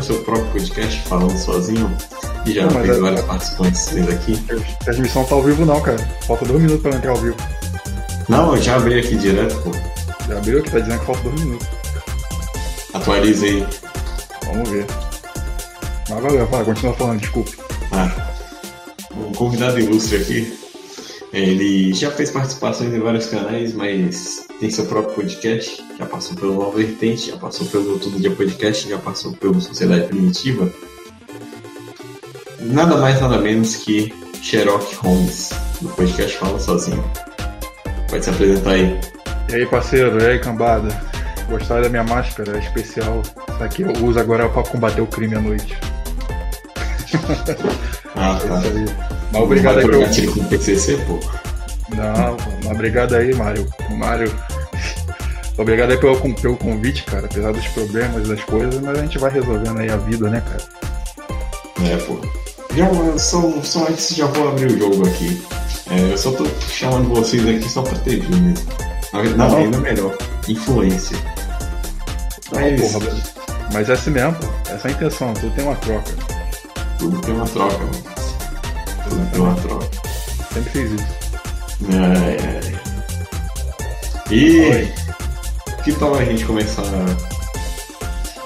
o seu próprio podcast falando sozinho e já Não, fez é- vários participantes dele aqui. A transmissão tá ao vivo não, cara. Falta dois minutos pra entrar ao vivo. Não, eu já abri aqui direto, pô. Já abriu aqui, tá dizendo que falta dois minutos. Atualiza aí. Vamos ver. Mas valeu, vai, continua falando, desculpe. Ah, o convidado ilustre aqui, ele já fez participações em vários canais, mas tem seu próprio podcast, já passou pelo Nova Vertente, já passou pelo Todo Dia Podcast, já passou pelo Sociedade Primitiva. Nada mais, nada menos que Sherlock Holmes, do podcast Fala Sozinho. Pode se apresentar aí. E aí, parceiro, e aí, cambada? Gostaram da minha máscara? É especial. Isso aqui eu uso agora pra combater o crime à noite. Ah, É tá. Mas obrigado aí pelo... PCC, pô. Não, obrigado aí, Mário. Mário. Obrigado aí pelo, pelo convite, cara. Apesar dos problemas, das coisas, mas a gente vai resolvendo aí a vida, né, cara? É, pô. Já, só, só antes já vou abrir o jogo aqui. É, eu só tô chamando vocês aqui só pra ter vídeo mesmo. Na verdade, Não. ainda melhor. Influência. Mas Porra, velho. Mas é assim mesmo. Essa é a intenção, tudo tem uma troca. tudo tem uma troca, mano. Tudo tem uma troca. Sempre fiz isso. É, é. E Oi. que tal a gente começar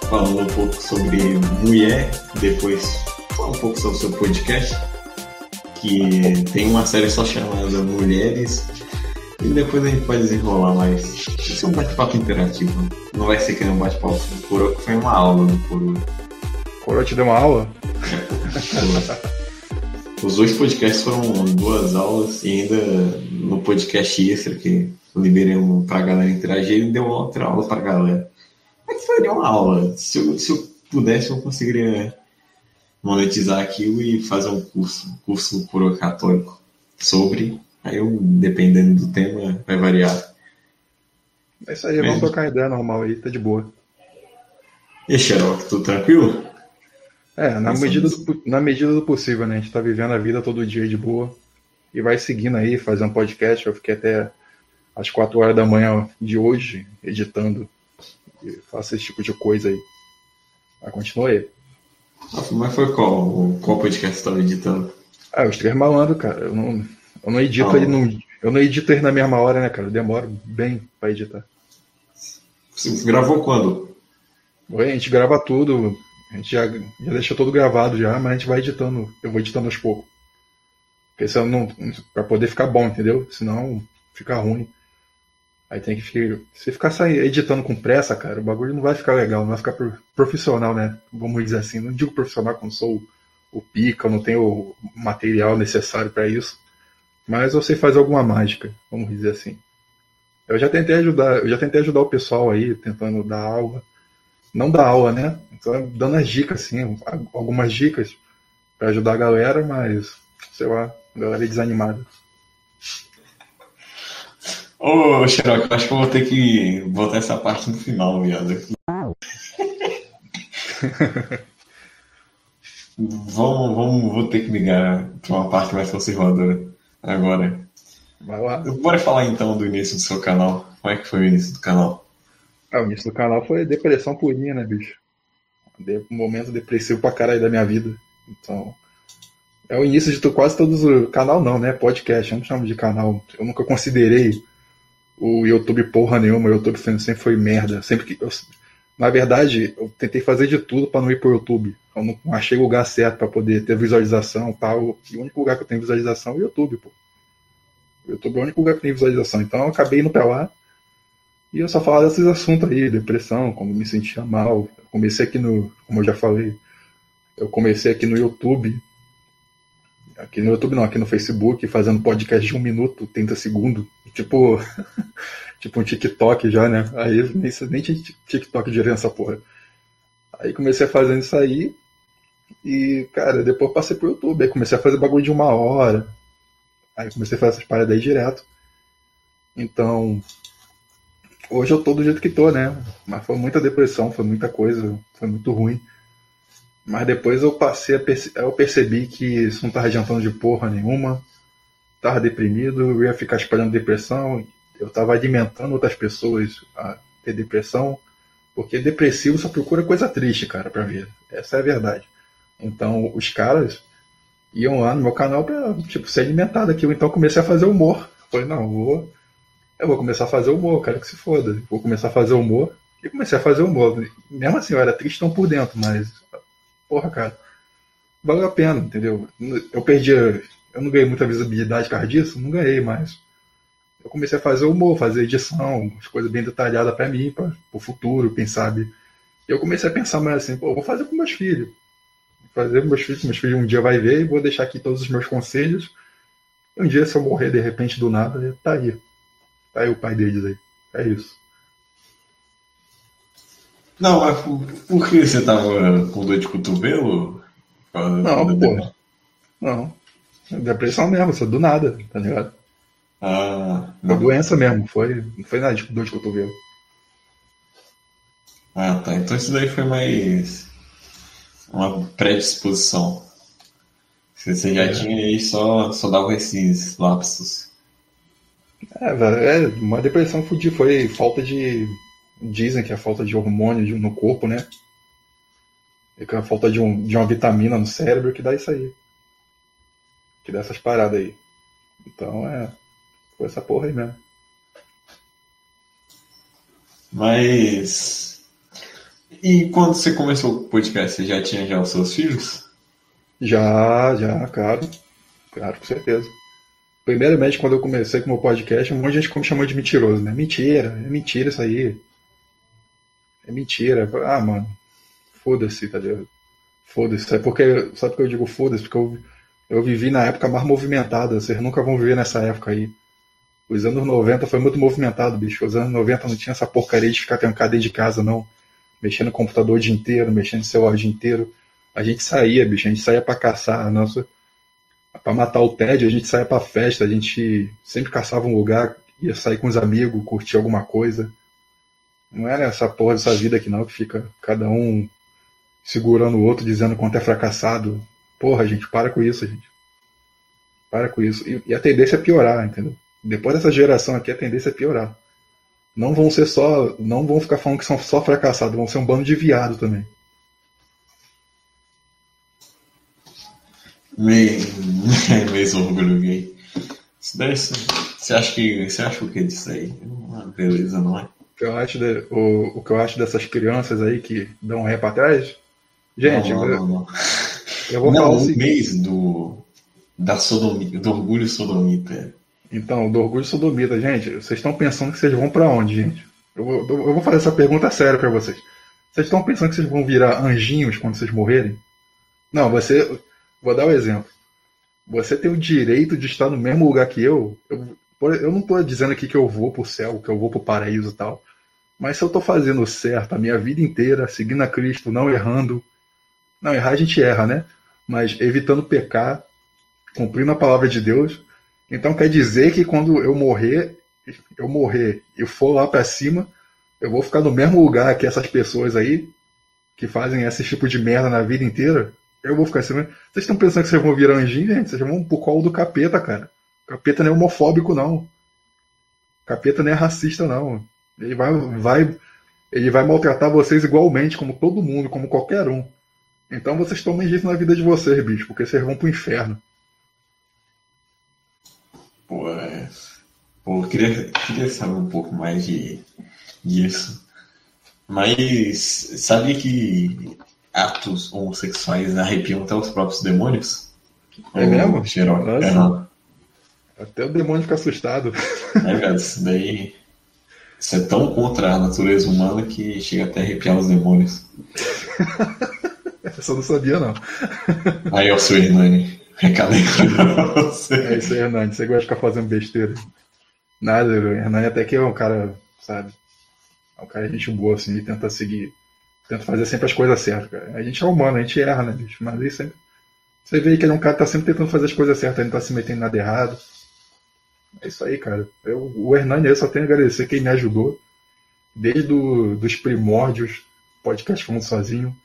falando um pouco sobre mulher, depois falar um pouco sobre o seu podcast, que tem uma série só chamada Mulheres, e depois a gente pode desenrolar mais. Vai ser um bate-papo interativo, não vai ser que nem um bate-papo do Puro, que foi uma aula do Puro. Coroa te deu uma aula? Os dois podcasts foram duas aulas e ainda no podcast extra que eu liberei um pra galera interagir, ele deu outra aula pra galera. Mas foi uma aula. Se eu, se eu pudesse, eu conseguiria monetizar aquilo e fazer um curso, um curso puro católico sobre. Aí eu, dependendo do tema, vai variar. É isso aí, vamos trocar ideia normal aí, tá de boa. E Xerox, tudo tranquilo? É, na medida, do, na medida do possível, né? A gente tá vivendo a vida todo dia de boa. E vai seguindo aí, fazendo podcast. Eu fiquei até às 4 horas da manhã de hoje, editando. E faço esse tipo de coisa aí. Mas continua aí. Mas foi qual, qual podcast você estava editando? Ah, os três malandros, cara. Eu não, eu não edito Ah, ele num, Eu não edito ele na mesma hora, né, cara? Eu demoro bem pra editar. Você gravou quando? Oi, a gente grava tudo, a gente já, já deixa tudo gravado já, mas a gente vai editando, eu vou editando aos poucos. Senão não. Pra poder ficar bom, entendeu? Senão fica ruim. Aí tem que ficar. Se ficar editando com pressa, cara, o bagulho não vai ficar legal, não vai ficar pro- profissional, né? Vamos dizer assim. Não digo profissional como sou o, pica, eu não tenho o material necessário pra isso. Mas eu sei fazer alguma mágica, vamos dizer assim. Eu já tentei ajudar, eu já tentei ajudar o pessoal aí, tentando dar aula. Não dar aula, né? Então, dando as dicas, assim, algumas dicas pra ajudar a galera, mas, sei lá, a galera é desanimada. Ô, Xerox, acho que eu vou ter que botar essa parte no final, viado. vamos, vamos, vou ter que ligar pra uma parte mais conservadora agora. Vai lá. Bora falar então do início do seu canal. Como é que foi o início do canal? Ah, o início do canal foi depressão purinha, né, bicho? De- Um momento depressivo pra caralho da minha vida. Então, é o início de quase todos os. Canal não, né? Podcast, eu não chamo de canal. Eu nunca considerei o YouTube porra nenhuma. O YouTube sempre foi merda. Sempre que. eu- na verdade, eu tentei fazer de tudo pra não ir pro YouTube. Eu não achei o lugar certo pra poder ter visualização e tal. E o único lugar que eu tenho visualização é o YouTube, pô. O YouTube é o único lugar que tem visualização. Então eu acabei indo pra lá. E eu só falava desses assuntos aí, depressão, como me sentia mal. Eu comecei aqui no, como eu já falei, eu comecei aqui no YouTube. Aqui no YouTube não, aqui no Facebook, fazendo podcast de um minuto, 30 segundos. Tipo, tipo um TikTok já, né? Aí nem, nem tinha TikTok direito nessa porra. Aí comecei fazendo isso aí. E, cara, depois passei pro YouTube. Aí comecei a fazer bagulho de uma hora. Aí comecei a fazer essas paradas aí direto. Então, hoje eu tô do jeito que tô, né? Mas foi muita depressão, foi muita coisa, foi muito ruim. Mas depois eu passei perce... eu percebi que isso não estava adiantando de porra nenhuma. Tava deprimido, eu ia ficar espalhando depressão. Eu tava alimentando outras pessoas a ter depressão. Porque depressivo só procura coisa triste, cara, pra ver. Essa é a verdade. Então, os caras iam lá no meu canal pra, tipo, ser alimentado aquilo. Então, comecei a fazer humor. Falei, não, vou, eu vou começar a fazer humor, cara, que se foda. Vou começar a fazer humor. E comecei a fazer humor. Mesmo assim, eu era tristão por dentro, mas, porra, cara, valeu a pena, entendeu? Eu perdi, eu não ganhei muita visibilidade por causa disso, não ganhei, mas eu comecei a fazer humor, fazer edição, as coisas bem detalhadas para mim, para o futuro, quem sabe. Eu comecei a pensar mais assim, pô, vou fazer com meus filhos. Vou fazer com meus filhos, meus filhos um dia vai ver e vou deixar aqui todos os meus conselhos. Um dia, se eu morrer de repente do nada, tá aí. Tá aí o pai deles aí. É isso. Não, mas por, por que você tava com dor de cotovelo? Não, pô. Não. Depressão mesmo, é do nada, tá ligado? Ah, Uma doença mesmo, foi, não foi nada de dor de cotovelo. Ah, tá. Então isso daí foi mais uma predisposição. Você já é. tinha aí, só, só dava esses lapsos. É, velho, é uma depressão fodida. Foi falta de. Dizem que é falta de hormônio no corpo, né? E que é a falta de, um, de uma vitamina no cérebro que dá isso aí. Que dá essas paradas aí. Então é. Foi essa porra aí mesmo. Mas. E quando você começou o podcast, você já tinha já os seus filhos? Já, já, claro. Claro, com certeza. Primeiramente, quando eu comecei com o meu podcast, um monte de gente me chamou de mentiroso, né? Mentira, é mentira isso aí. É mentira. Ah, mano, foda-se, tá ligado? Foda-se. Sabe por que, sabe por que eu digo foda-se? Porque eu, eu vivi na época mais movimentada. Vocês nunca vão viver nessa época aí. Os anos 90 foi muito movimentado, bicho. Os anos 90 não tinha essa porcaria de ficar trancado dentro de casa, não. Mexendo no computador o dia inteiro, mexendo no celular o dia inteiro. A gente saía, bicho. A gente saía para caçar. A nossa para matar o tédio, a gente saía para festa, a gente sempre caçava um lugar, ia sair com os amigos, curtir alguma coisa. Não era essa porra dessa vida aqui não, que fica cada um segurando o outro, dizendo quanto é fracassado. Porra, gente, para com isso, gente. Para com isso. E, e a tendência é piorar, entendeu? Depois dessa geração aqui, a tendência é piorar. Não vão ser só. Não vão ficar falando que são só fracassados, vão ser um bando de viado também. Meio, meio orgulho gay. Isso daí, você acha que. Você acha o que disso aí? Uma beleza, não é? O que, eu acho de, o, o que eu acho dessas crianças aí que dão ré pra trás? Gente, não, não, não, eu vou não, falar o assim. mês do. Da sodomia, do orgulho sodomita. Então, do orgulho sodomita, gente, vocês estão pensando que vocês vão pra onde, gente? Eu, vou- eu vou fazer essa pergunta séria pra vocês. Vocês estão pensando que vocês vão virar anjinhos quando vocês morrerem? Não, você. Vou dar um exemplo. Você tem o direito de estar no mesmo lugar que eu. Eu, eu não estou dizendo aqui que eu vou pro céu, que eu vou pro paraíso e tal. Mas se eu estou fazendo certo a minha vida inteira, seguindo a Cristo, não errando. Não, errar a gente erra, né? Mas evitando pecar, cumprindo a palavra de Deus. Então quer dizer que quando eu morrer, eu morrer e for lá para cima, eu vou ficar no mesmo lugar que essas pessoas aí que fazem esse tipo de merda na vida inteira? Eu vou ficar assim. Vocês estão pensando que vocês vão virar anjinho, gente? Vocês vão pro colo do capeta, cara. O capeta não é homofóbico, não. O capeta não é racista, não. Ele vai, vai, ele vai maltratar vocês igualmente, como todo mundo, como qualquer um. Então vocês tomem jeito na vida de vocês, bicho, porque vocês vão pro inferno. Pô, é... Pô, eu queria, queria saber um pouco mais de, disso. Mas sabia que atos homossexuais arrepiam até os próprios demônios? É mesmo? Xerox, é. Até o demônio fica assustado. É, cara, isso daí. Isso é tão contra a natureza humana que chega até a arrepiar os demônios. Essa eu não sabia, não. Aí, ó, seu Hernani. Recado aí pra você. É isso aí, Hernani. Você gosta de ficar fazendo besteira. Nada, o Hernani até que é um cara, sabe? É um cara de gente boa, assim, ele tenta seguir. Tenta fazer sempre as coisas certas, cara. A gente é humano, a gente erra, né, bicho? Mas aí sempre. Você vê que ele é um cara que tá sempre tentando fazer as coisas certas, ele não tá se metendo nada errado. É isso aí, cara. Eu, o Hernani eu só tenho a agradecer quem me ajudou. Desde do, dos primórdios, podcast falando sozinho.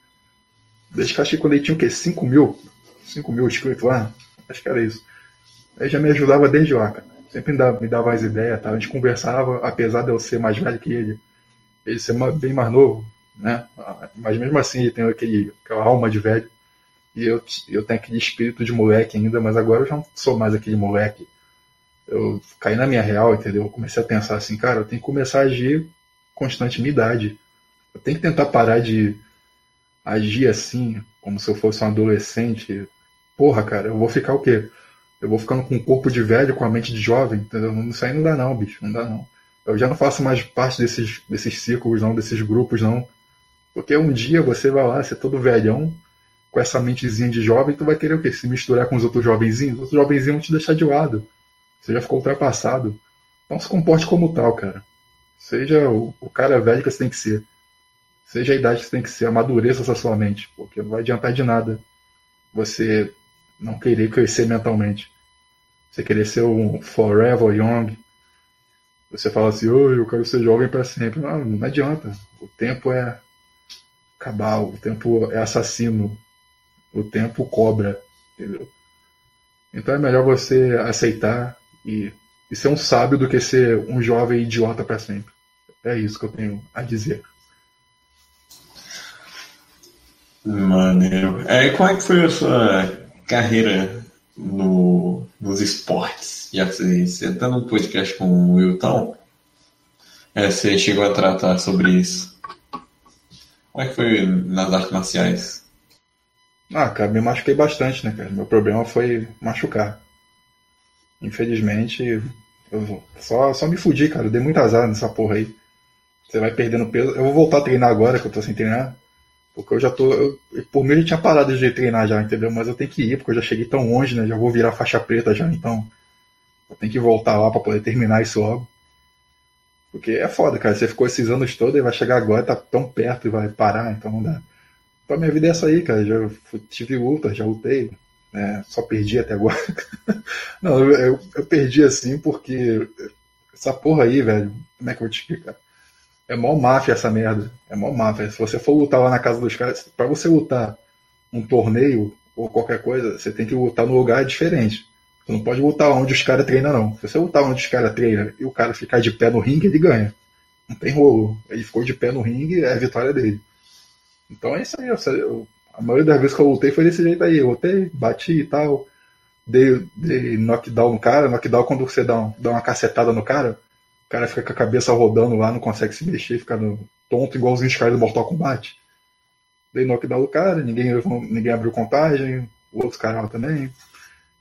desde que que quando ele tinha o quê? 5 mil? 5 mil inscritos lá? Acho que era isso. Ele já me ajudava desde lá, cara. Sempre me dava, me dava as ideias, tá? a gente conversava, apesar de eu ser mais velho que ele, ele ser bem mais novo, né? Mas mesmo assim ele tem aquele, aquela alma de velho. E eu, eu tenho aquele espírito de moleque ainda, mas agora eu já não sou mais aquele moleque. Eu caí na minha real, entendeu? Eu comecei a pensar assim, cara, eu tenho que começar a agir constante minha idade. Eu tenho que tentar parar de agir assim, como se eu fosse um adolescente. Porra, cara, eu vou ficar o quê? Eu vou ficando com o corpo de velho, com a mente de jovem, entendeu? Isso aí não dá não, bicho, não dá não. Eu já não faço mais parte desses, desses círculos, não, desses grupos, não. Porque um dia você vai lá, ser todo velhão, com essa mentezinha de jovem, tu vai querer o quê? Se misturar com os outros jovenzinhos? Os outros jovenzinhos vão te deixar de lado. Você já ficou ultrapassado. Então se comporte como tal, cara. Seja o, o cara velho que você tem que ser. Seja a idade que você tem que ser. Amadureça essa sua mente. Porque não vai adiantar de nada você não querer crescer mentalmente. Você querer ser um forever young. Você fala assim, oh, eu quero ser jovem para sempre. Não, não adianta. O tempo é cabal, o tempo é assassino, o tempo cobra, entendeu? Então é melhor você aceitar e, e ser um sábio do que ser um jovem idiota para sempre. É isso que eu tenho a dizer. Maneiro. É, como é que foi a sua carreira no, nos esportes? Já você, você tá num podcast com o Wilton, é, você chegou a tratar sobre isso. Como é que foi nas artes marciais? Ah, cara, me machuquei bastante, né, cara? Meu problema foi machucar. Infelizmente, eu só, só me fudi, cara. Eu dei muito azar nessa porra aí. Você vai perdendo peso. Eu vou voltar a treinar agora, que eu tô sem treinar. Porque eu já tô. Eu, por mim eu tinha parado de treinar já, entendeu? Mas eu tenho que ir, porque eu já cheguei tão longe, né? Já vou virar faixa preta já, então. Eu tenho que voltar lá para poder terminar isso logo. Porque é foda, cara. Você ficou esses anos todos e vai chegar agora, tá tão perto e vai parar, então não dá. Então minha vida é essa aí, cara. Já tive luta, já lutei. Né? Só perdi até agora. não, eu, eu perdi assim porque essa porra aí, velho. Como é que eu vou te explicar? É mó máfia essa merda. É mó máfia. Se você for lutar lá na casa dos caras, pra você lutar um torneio ou qualquer coisa, você tem que lutar num lugar diferente. Você não pode lutar onde os caras treinam, não. Se você lutar onde os caras treinam e o cara ficar de pé no ringue, ele ganha. Não tem rolo. Ele ficou de pé no ringue, é a vitória dele. Então é isso aí. Eu, a maioria das vezes que eu lutei foi desse jeito aí. Eu lutei, bati e tal. Dei, dei knockdown no cara. Knockdown quando você dá, um, dá uma cacetada no cara, o cara fica com a cabeça rodando lá, não consegue se mexer, fica no, tonto igualzinho os caras do Mortal Kombat. Dei knockdown no cara, ninguém, ninguém abriu contagem, o outro cara também.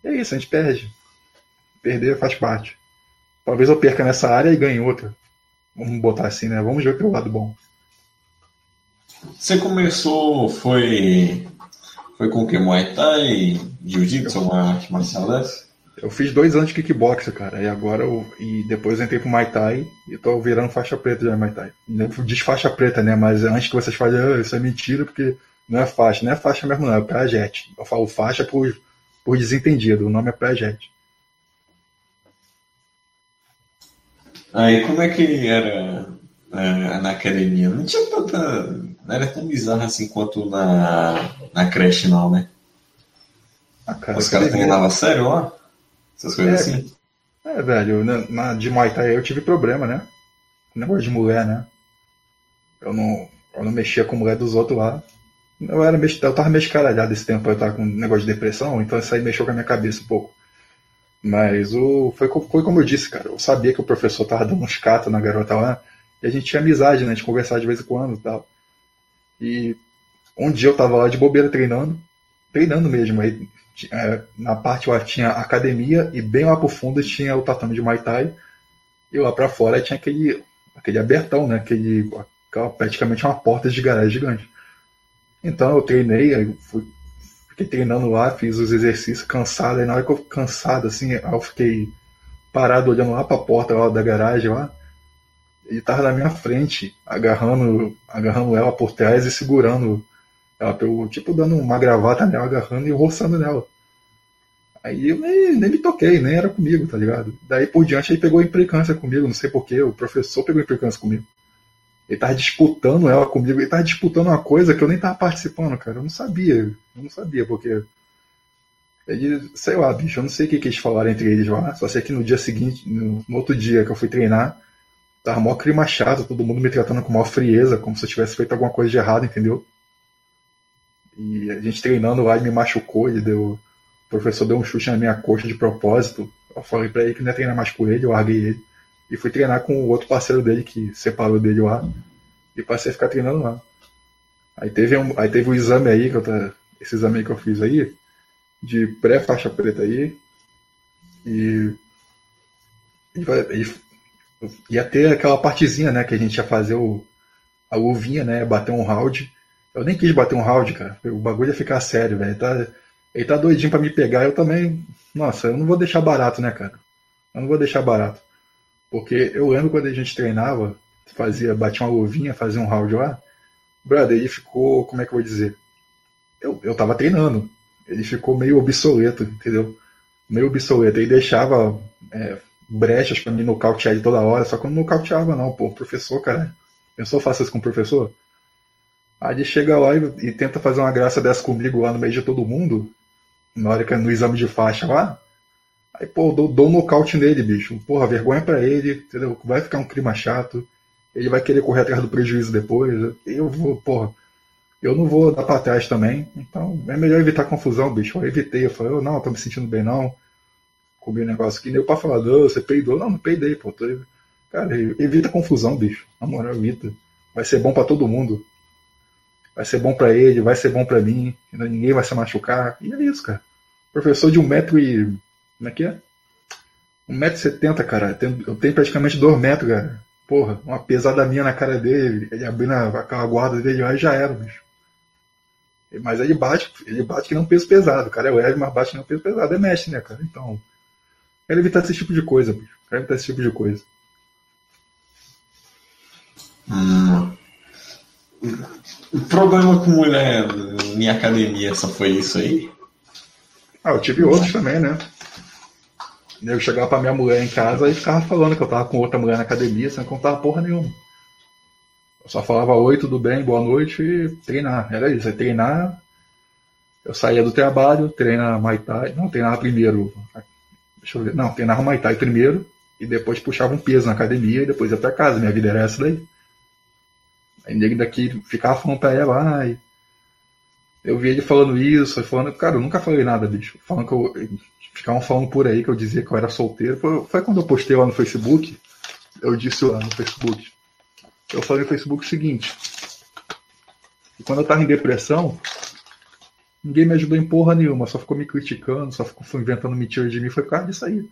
É isso, a gente perde. Perder faz parte. Talvez eu perca nessa área e ganhe outra. Vamos botar assim, né? Vamos ver pelo lado bom. Você começou, foi. Foi com o que? Muay Thai? Jiu-Jitsu, uma arte marcial dessa? Eu fiz dois anos de kickboxer, cara. E agora eu, e depois eu entrei pro Muay Thai e tô virando faixa preta já Muay Thai. Diz faixa preta, né? Mas antes que vocês falem, ah, isso é mentira, porque não é faixa. Não é faixa mesmo, não. É pré-jet. Eu falo faixa por, por desentendido. O nome é pré-jet. Aí como é que era é, na academia? Não tinha tanta. Não era tão bizarro assim quanto na, na creche, não, né? Ah, cara, Os caras treinavam sério lá? Essas coisas é, assim? É, velho, na, na, de Muay Thai eu tive problema, né? Negócio de mulher, né? Eu não, eu não mexia com mulher dos outros lá. Eu, era, eu tava meio escaralhado esse tempo, eu tava com um negócio de depressão, então isso aí mexeu com a minha cabeça um pouco. Mas o, foi, foi como eu disse, cara. Eu sabia que o professor tava dando uns catos na garota lá. E a gente tinha amizade, né? A gente conversava de vez em quando e tal. E um dia eu tava lá de bobeira treinando. Treinando mesmo. Aí é, na parte lá tinha academia e bem lá pro fundo tinha o tatame de Muay Thai. E lá para fora tinha aquele, aquele abertão, né? Aquele, praticamente uma porta de garagem gigante. Então eu treinei, fui, fiquei treinando lá, fiz os exercícios cansado. Aí na hora que eu cansado, assim, eu fiquei parado olhando lá pra porta lá da garagem lá. Ele tava na minha frente, agarrando, agarrando ela por trás e segurando ela pegou, tipo, dando uma gravata nela, agarrando e roçando nela. Aí eu nem, nem me toquei, nem era comigo, tá ligado? Daí por diante ele pegou implicância comigo, não sei porquê, o professor pegou implicância comigo. Ele tava disputando ela comigo, ele tava disputando uma coisa que eu nem tava participando, cara. Eu não sabia. Eu não sabia, porque. Ele, sei lá, bicho, eu não sei o que, que eles falaram entre eles lá. Só sei que no dia seguinte, no, no outro dia que eu fui treinar, tava mó clima chato, todo mundo me tratando com maior frieza, como se eu tivesse feito alguma coisa de errado, entendeu? E a gente treinando lá, ele me machucou, ele deu. O professor deu um chute na minha coxa de propósito. Eu falei pra ele que não ia treinar mais com ele, eu larguei ele. E fui treinar com o outro parceiro dele que separou dele lá. E passei a ficar treinando lá. Aí teve um, aí teve um exame aí, que eu tá, esse exame aí que eu fiz aí, de pré-faixa preta aí. E, e, e, ia ter aquela partezinha, né, que a gente ia fazer o, a luvinha, né, bater um round. Eu nem quis bater um round, cara. O bagulho ia ficar sério, velho. Tá, ele tá doidinho pra me pegar, eu também. Nossa, eu não vou deixar barato, né, cara? Eu não vou deixar barato. Porque eu lembro quando a gente treinava, fazia, batia uma luvinha, fazia um round lá, brother, ele ficou, como é que eu vou dizer? Eu, eu tava treinando. Ele ficou meio obsoleto, entendeu? Meio obsoleto. Ele deixava é, brechas para mim nocautear ele toda hora, só que eu não nocauteava, não, pô. Professor, cara. Eu só faço isso com o professor. Aí ele chega lá e, e, tenta fazer uma graça dessa comigo lá no meio de todo mundo, na hora que é no exame de faixa lá. Aí, pô, dou, dou um nocaute nele, bicho. Porra, vergonha para ele, entendeu? Vai ficar um clima chato. Ele vai querer correr atrás do prejuízo depois. Eu vou, porra, eu não vou dar pra trás também. Então é melhor evitar confusão, bicho. Eu evitei. Eu falei, oh, não, tô me sentindo bem não. Comi um negócio aqui. Nem o pai falar, você peidou. Não, não peidei, pô. Tô... Cara, evita confusão, bicho. Na moral, evita. Vai ser bom para todo mundo. Vai ser bom para ele, vai ser bom para mim. Ninguém vai se machucar. E é isso, cara. Professor de um metro e como é que é? 1,70m, cara. Eu tenho, eu tenho praticamente 2 metros, cara. Porra, uma pesada minha na cara dele, ele abrindo aquela guarda dele aí já era, bicho. Mas ele bate, ele bate que não peso pesado, cara. É leve, mas bate que não peso pesado. É mestre, né, cara? Então. Quero evitar esse tipo de coisa, bicho. Quero evitar esse tipo de coisa. Hum. O problema com mulher em academia só foi isso aí? Ah, eu tive outros também, né? Eu chegava pra minha mulher em casa e ficava falando que eu tava com outra mulher na academia, sem contar porra nenhuma. Eu só falava oi, tudo bem, boa noite e treinar. Era isso, aí treinar. Eu saía do trabalho, treinar Muay Thai. Não, treinava primeiro. Deixa eu ver. Não, treinava Muay Thai primeiro e depois puxava um peso na academia e depois ia pra casa. Minha vida era essa daí. Aí nego daqui ficava falando pra ela, ai. Eu vi ele falando isso, falando, cara, eu nunca falei nada, bicho. Falando que eu ficavam falando por aí que eu dizia que eu era solteiro. Foi, foi quando eu postei lá no Facebook. Eu disse lá no Facebook. Eu falei no Facebook o seguinte. Quando eu tava em depressão, ninguém me ajudou em porra nenhuma, só ficou me criticando, só ficou inventando mentira de mim. Foi por causa disso aí.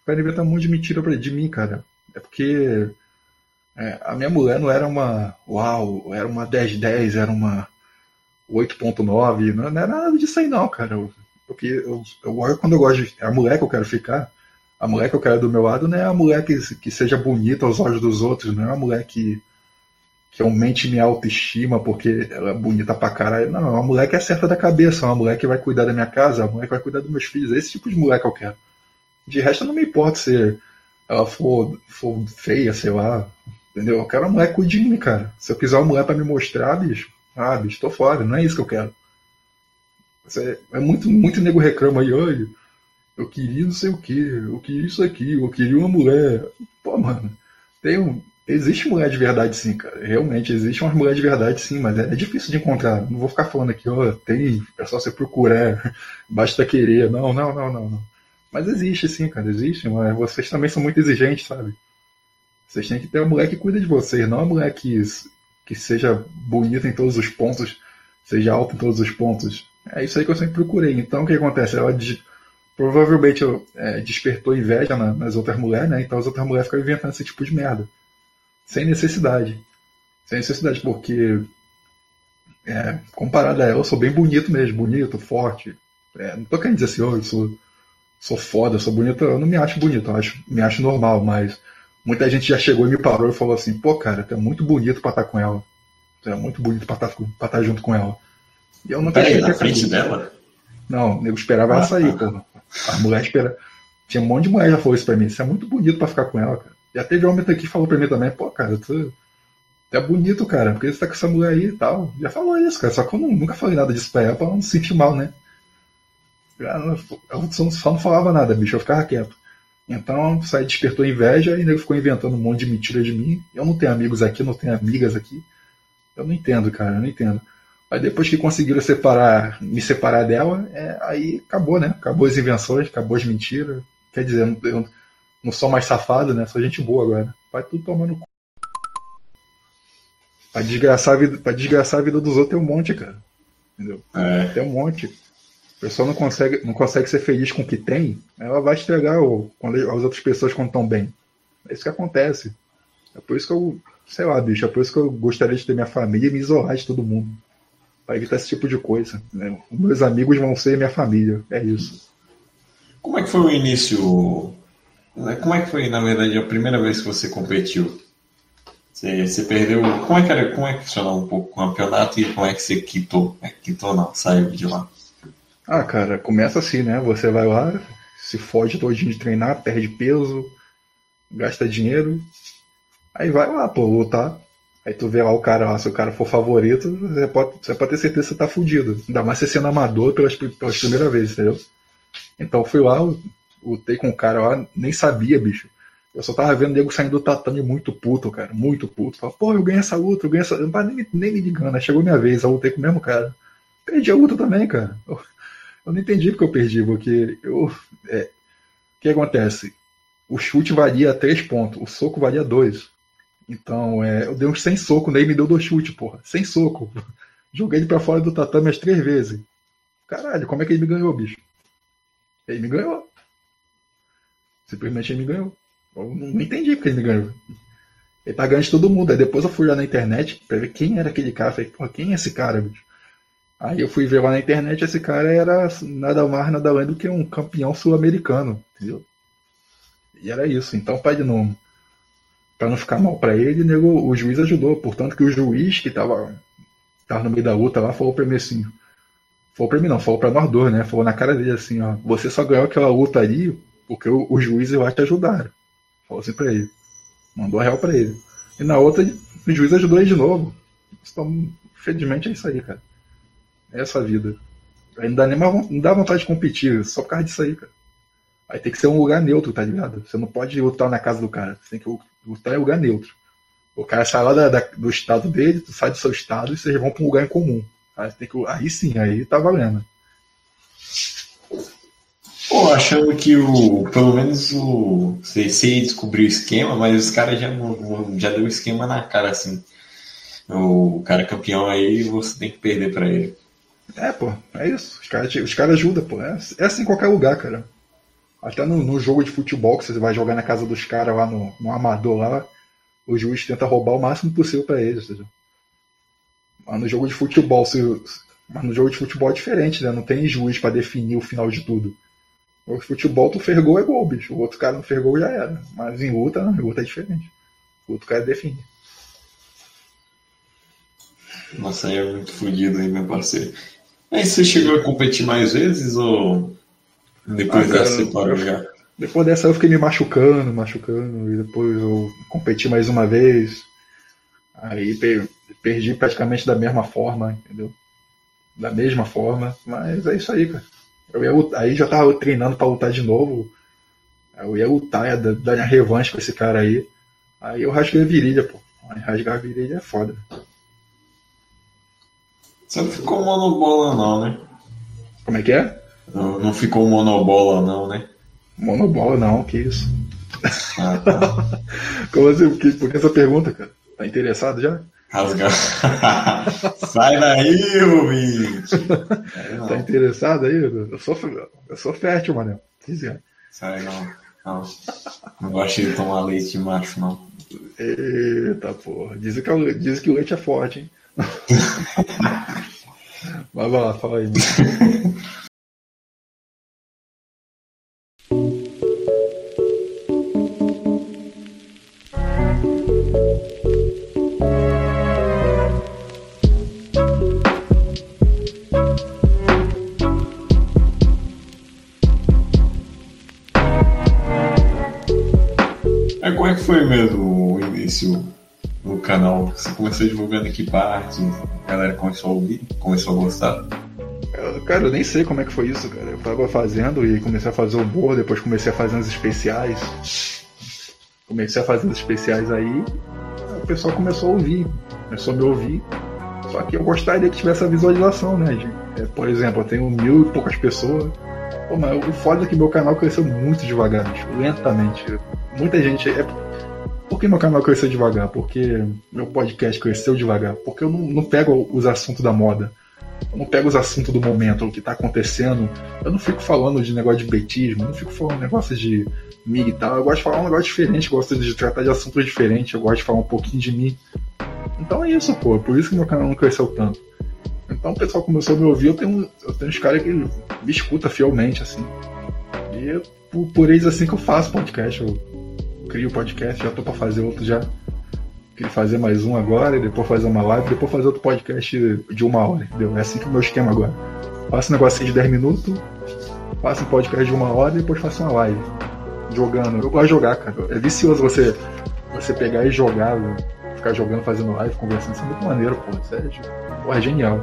Ficaram inventando um monte de mentira de mim, cara. É porque é, a minha mulher não era uma uau, era uma 10-10, era uma 8.9, não, não era nada disso aí não, cara. Porque eu, eu, quando eu gosto de. É a mulher que eu quero ficar. A mulher que eu quero do meu lado não é a mulher que, que seja bonita aos olhos dos outros, não é uma mulher que, que aumente minha autoestima porque ela é bonita pra caralho. Não, é uma mulher que é certa da cabeça, é uma mulher que vai cuidar da minha casa, é uma mulher que vai cuidar dos meus filhos. É esse tipo de mulher que eu quero. De resto, não me importa se ela for, for feia, sei lá. Entendeu? Eu quero uma mulher que cuide de mim, cara. Se eu quiser uma mulher para me mostrar, bicho, ah, bicho, tô fora, não é isso que eu quero. É, muito, muito nego reclama aí, olha, eu queria não sei o que, eu queria isso aqui, eu queria uma mulher. Pô, mano, tem um, existe mulher de verdade sim, cara. Realmente, existe uma mulher de verdade sim, mas é, é difícil de encontrar. Não vou ficar falando aqui, ó, tem, é só você procurar, basta querer. Não, não, não, não, não. Mas existe sim, cara, existe, mas vocês também são muito exigentes, sabe? Vocês têm que ter uma mulher que cuida de vocês, não uma mulher que, que seja bonita em todos os pontos, seja alta em todos os pontos. É isso aí que eu sempre procurei. Então o que acontece? Ela de, provavelmente é, despertou inveja na, nas outras mulheres, né? Então as outras mulheres ficam inventando esse tipo de merda. Sem necessidade. Sem necessidade, porque é, comparado a ela, eu sou bem bonito mesmo, bonito, forte. É, não tô querendo dizer assim, oh, eu sou, sou foda, sou bonito, eu não me acho bonito, eu acho, me acho normal, mas muita gente já chegou e me parou e falou assim, pô, cara, tu é muito bonito pra estar com ela. Tu é muito bonito pra estar, pra estar junto com ela. E eu não Peraí, na frente dela? Não, eu esperava ah, ela sair, ah, pô. A mulher espera. Tinha um monte de mulher já falou isso pra mim. Isso é muito bonito pra ficar com ela, cara. Já teve homem aqui que falou pra mim também, pô, cara, tu, é bonito, cara, porque você tá com essa mulher aí e tal. Já falou isso, cara. Só que eu não, nunca falei nada disso pra ela, pra ela não se sentir mal, né? Ela só não falava nada, bicho, eu ficava quieto. Então, isso aí despertou inveja e ele ficou inventando um monte de mentira de mim. Eu não tenho amigos aqui, não tenho amigas aqui. Eu não entendo, cara, eu não entendo. Aí depois que conseguiram separar, me separar dela, é, aí acabou, né? Acabou as invenções, acabou as mentiras. Quer dizer, eu, eu não sou mais safado, né? Sou gente boa agora. Vai tudo tomando cu. Pra desgraçar, a vida, pra desgraçar a vida dos outros tem um monte, cara. Entendeu? É. Tem um monte. A pessoa não consegue, não consegue ser feliz com o que tem, ela vai estragar o, as outras pessoas quando estão bem. É isso que acontece. É por isso que eu, sei lá, bicho, é por isso que eu gostaria de ter minha família e me isolar de todo mundo. Pra evitar esse tipo de coisa. Né? Meus amigos vão ser minha família. É isso. Como é que foi o início? Né, como é que foi, na verdade, a primeira vez que você competiu? Você, você perdeu. Como é que era? Como é que funcionou um pouco o campeonato e como é que você quitou? É, quitou não, saiu de lá. Ah, cara, começa assim, né? Você vai lá, se fode todinho de treinar, perde peso, gasta dinheiro, aí vai lá, pô, lutar. Aí tu vê lá o cara lá, se o cara for favorito, você pode, você pode ter certeza que você tá fudido. Ainda mais você sendo amador pelas, pelas primeiras vezes, entendeu? Então fui lá, lutei com o cara lá, nem sabia, bicho. Eu só tava vendo o nego saindo do tatame muito puto, cara, muito puto. Falei, pô, eu ganhei essa luta, eu ganhei essa. Não nem, nem me ligando, chegou minha vez, eu lutei com o mesmo cara. Perdi a luta também, cara. Eu, eu não entendi porque eu perdi, porque eu. É, o que acontece? O chute valia 3 pontos, o soco valia 2. Então, é, eu dei uns 100 socos nele e me deu dois chutes, porra. Sem soco. Joguei ele pra fora do tatame as três vezes. Caralho, como é que ele me ganhou, bicho? Ele me ganhou. Simplesmente ele me ganhou. Eu não entendi porque ele me ganhou. Ele tá ganhando de todo mundo. Aí depois eu fui lá na internet pra ver quem era aquele cara. Falei, porra, quem é esse cara, bicho? Aí eu fui ver lá na internet, esse cara era nada mais, nada além do que um campeão sul-americano, entendeu? E era isso. Então, pai de nome, para não ficar mal para ele, nego, o juiz ajudou. Portanto, que o juiz que tava, tava no meio da luta lá falou pra mim assim: falou pra mim não, falou pra nós dois, né? Falou na cara dele assim: ó, você só ganhou aquela luta ali porque o, o juiz lá te ajudaram. Falou assim pra ele. Mandou a real pra ele. E na outra, o juiz ajudou ele de novo. Então, felizmente é isso aí, cara. É essa vida. Aí não dá nem mais, não dá vontade de competir, só por causa disso aí, cara. Aí tem que ser um lugar neutro, tá ligado? Você não pode lutar na casa do cara. Você tem que lutar em lugar neutro. O cara sai lá da, da, do estado dele, tu sai do seu estado e vocês vão pra um lugar em comum. Aí, tem que, aí sim, aí tá valendo. Pô, achando que o. Pelo menos o. Você descobriu o esquema, mas os caras já, já deu o esquema na cara, assim. O cara campeão aí, você tem que perder para ele. É, pô, é isso. Os caras os cara ajudam, pô. É, é assim em qualquer lugar, cara. Até no, no, jogo de futebol que você vai jogar na casa dos caras lá no, no amador lá, o juiz tenta roubar o máximo possível para eles. Mas no jogo de futebol, se, mas no jogo de futebol é diferente, né? Não tem juiz para definir o final de tudo. No futebol, tu fergou é gol, bicho. O outro cara não fergou já era. Mas em luta, não. Em luta é diferente. O outro cara define. Nossa, aí é muito fodido aí, meu parceiro. Aí você chegou a competir mais vezes ou depois ah, dessa você parou já? Depois dessa eu fiquei me machucando, machucando, e depois eu competi mais uma vez. Aí perdi praticamente da mesma forma, entendeu? Da mesma forma, mas é isso aí, cara. Eu ia, aí já tava treinando para lutar de novo. Eu ia lutar, ia dar minha revanche com esse cara aí. Aí eu rasguei a virilha, pô. Rasgar a virilha é foda. Você não ficou monobola não, né? Como é que é? Não, não ficou monobola não, né? Monobola não, que isso. Ah, tá. Como assim? Por que, por que essa pergunta, cara? Tá interessado já? Rasgar. Sai daí, ouvinte! tá interessado aí? Eu sou, eu sou fértil, mané. Sai não. Não. Não gosto de tomar leite de macho, não. Eita porra. Dizem que, dizem que o leite é forte, hein? Vai lá, fala aí. Começou divulgando que parte? A galera começou a ouvir? Começou a gostar? Cara, eu nem sei como é que foi isso, cara. Eu tava fazendo e comecei a fazer o humor, depois comecei a fazer uns especiais. Comecei a fazer os especiais aí, o pessoal começou a ouvir, começou a me ouvir. Só que eu gostaria que tivesse a visualização, né? De, é, por exemplo, eu tenho mil e poucas pessoas. Pô, mas o foda é que meu canal cresceu muito devagar, lentamente. Muita gente. É... Por que meu canal cresceu devagar? Porque meu podcast cresceu devagar. Porque eu não, não pego os assuntos da moda. Eu não pego os assuntos do momento, o que está acontecendo. Eu não fico falando de negócio de betismo, eu não fico falando negócio de MIG e tal. Eu gosto de falar um negócio diferente, gosto de tratar de assuntos diferentes, eu gosto de falar um pouquinho de mim. Então é isso, pô. Por isso que meu canal não cresceu tanto. Então o pessoal começou a me ouvir, eu tenho, eu tenho uns caras que me escuta fielmente, assim. E é por, por eles assim que eu faço podcast. Eu crio podcast, já tô pra fazer outro já. Queria fazer mais um agora, e depois fazer uma live, depois fazer outro podcast de uma hora, entendeu? É assim que é o meu esquema agora. Faço um negocinho de 10 minutos, faço um podcast de uma hora e depois faço uma live. Jogando. Eu gosto de jogar, cara. É vicioso você, você pegar e jogar, ficar jogando, fazendo live, conversando. Isso é muito maneiro, pô. Sério. Pô, é genial.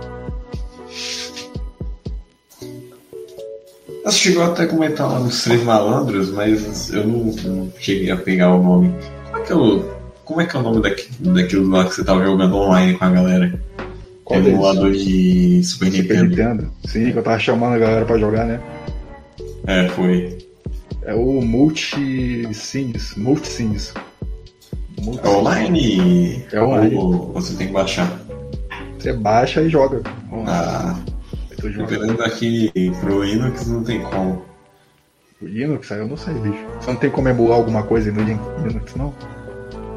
Você chegou até a comentar lá nos Três Malandros, mas eu não, não cheguei a pegar o nome. Como é que é o, como é, que é o nome daqui, daquilo lá que você tava jogando online com a galera? Qual Emulador de Super Super Nintendo. Nintendo. Sim, que eu tava chamando a galera pra jogar, né? É, foi. É o Multi-Scenes. Multi-Scenes. É online? É online. Ou você tem que baixar? Você baixa e joga. Ah, Eu tô jogando. dependendo daqui pro Linux não tem como. O Linux, aí eu não sei, bicho. Você não tem como emular alguma coisa no Lin- Linux, não?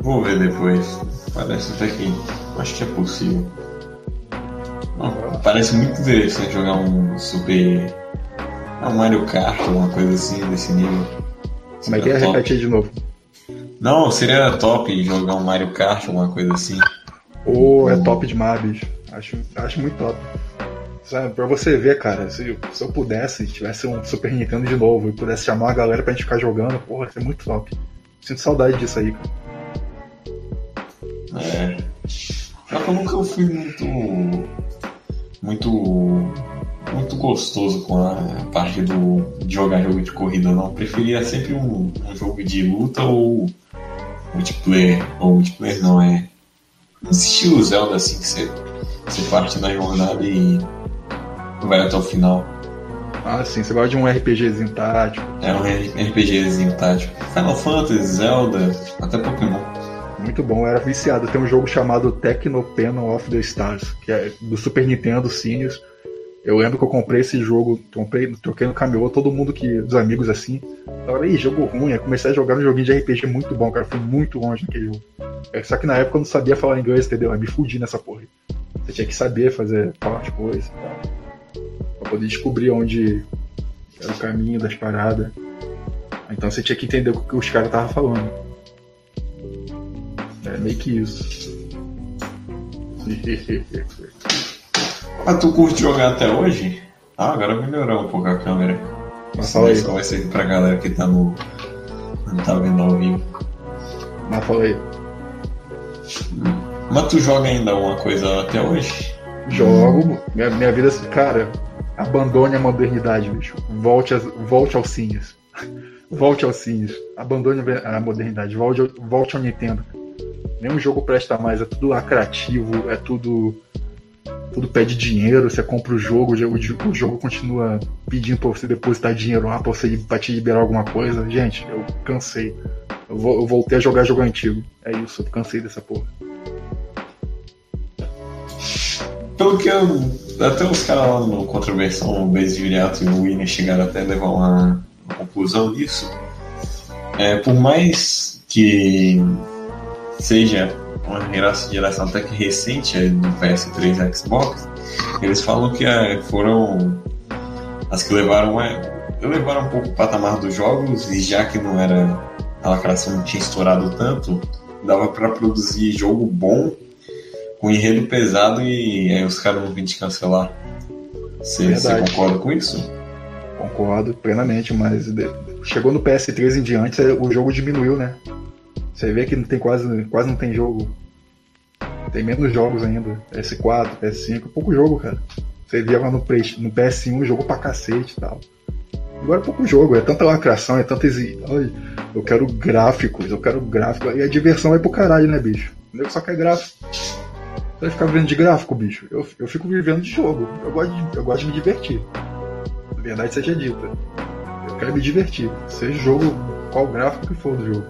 Vou ver depois. Parece até que. Acho que é possível. Não, parece muito interessante jogar um Super. Um Mario Kart, uma coisa assim desse nível. Como é que é? Aí de novo. Não, seria top jogar um Mario Kart, alguma coisa assim. Ô, é top demais, bicho. Acho, acho muito top. Sabe, pra você ver, cara, se, se eu pudesse, tivesse um Super Nintendo de novo e pudesse chamar a galera pra gente ficar jogando, porra, ia muito top. Sinto saudade disso aí, cara. É. Que eu nunca fui muito. Muito. Muito gostoso com a parte do, de jogar jogo de corrida, não. Eu preferia sempre um, um jogo de luta ou multiplayer. Ou multiplayer não, é. Estilo Zelda assim que você, você parte na jornada e vai até o final. Ah, sim, você gosta de um RPGzinho tático. É um RPGzinho tático. Final Fantasy, Zelda, até Pokémon. Muito bom, era viciado. Tem um jogo chamado Techno Panel of the Stars, que é do Super Nintendo Seniors. Eu lembro que eu comprei esse jogo, comprei, troquei no camelô, todo mundo que. os amigos assim. Agora, aí, jogo ruim. Eu comecei a jogar um joguinho de RPG muito bom, cara. Fui muito longe naquele jogo. É, só que na época eu não sabia falar inglês, entendeu? Eu me fudi nessa porra. Você tinha que saber fazer, falar as coisas e tal. Pra poder descobrir onde era o caminho das paradas. Então você tinha que entender o que os caras estavam falando. É meio que isso. Ah, tu curte jogar até hoje? Ah, agora melhorou um pouco a câmera. Mas fala aí. só vai ser pra galera que tá no. Não tá vendo ao vivo. Mas fala aí. Mas tu joga ainda alguma coisa até hoje? Jogo, minha, minha vida, cara, abandone a modernidade, bicho. Volte, as, volte cines. Volte aos cines. Abandone a modernidade. Volte, ao- volte ao Nintendo. Nenhum jogo presta mais. É tudo lacrativo. É tudo. Tudo pede dinheiro. Você compra o jogo. O jogo, o jogo continua pedindo pra você depositar dinheiro lá pra, você, pra te liberar alguma coisa. Gente, eu cansei. Eu, eu voltei a jogar jogo antigo. É isso, eu cansei dessa porra. Pelo que eu. Até os caras lá no Controversão, o Base Viriato e o Winner chegaram até a levar uma, uma conclusão disso. É, por mais que seja uma geração, geração até que recente é, do PS3 e Xbox, eles falam que é, foram as que levaram, é, levaram um pouco o patamar dos jogos e já que não era a lacração não tinha estourado tanto, dava para produzir jogo bom com enredo pesado e aí os caras não vêm te cancelar. Você você concorda com isso? Concordo plenamente, mas chegou no PS3 em diante, o jogo diminuiu, né? Você vê que não tem quase, quase não tem jogo. Tem menos jogos ainda. PS4, PS5, pouco jogo, cara. Você via lá no, no PS1 jogo pra cacete e tal. Agora é pouco jogo, é tanta lacração, é tanta exi... eu quero gráficos, eu quero gráfico. E a diversão vai pro caralho, né, bicho? Nego só quer gráfico. Você vai ficar vivendo de gráfico, bicho? Eu, eu fico vivendo de jogo. Eu gosto de, eu gosto de me divertir. A verdade seja dita. Eu quero me divertir. Seja jogo, qual gráfico que for do jogo.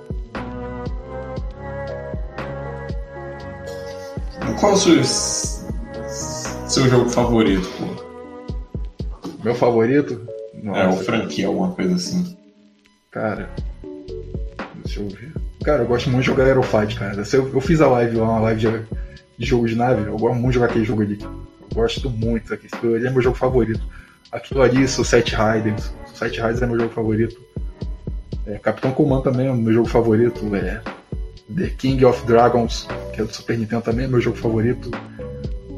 Qual o seu, seu jogo favorito, pô? Meu favorito? Nossa, é, o franquia, alguma coisa assim. Cara, deixa eu ver. Cara, eu gosto muito de jogar Aerofight, cara. Eu, eu fiz a live lá, uma live de, de, jogo de nave. Eu gosto muito de jogar aquele jogo ali. Eu gosto muito daquele. Ele é meu jogo favorito. Aquilo ali, Suicide Riders. Suicide Riders é meu jogo favorito. É, Capitão Command também é meu jogo favorito. É, The King of Dragons, que é do Super Nintendo também é meu jogo favorito.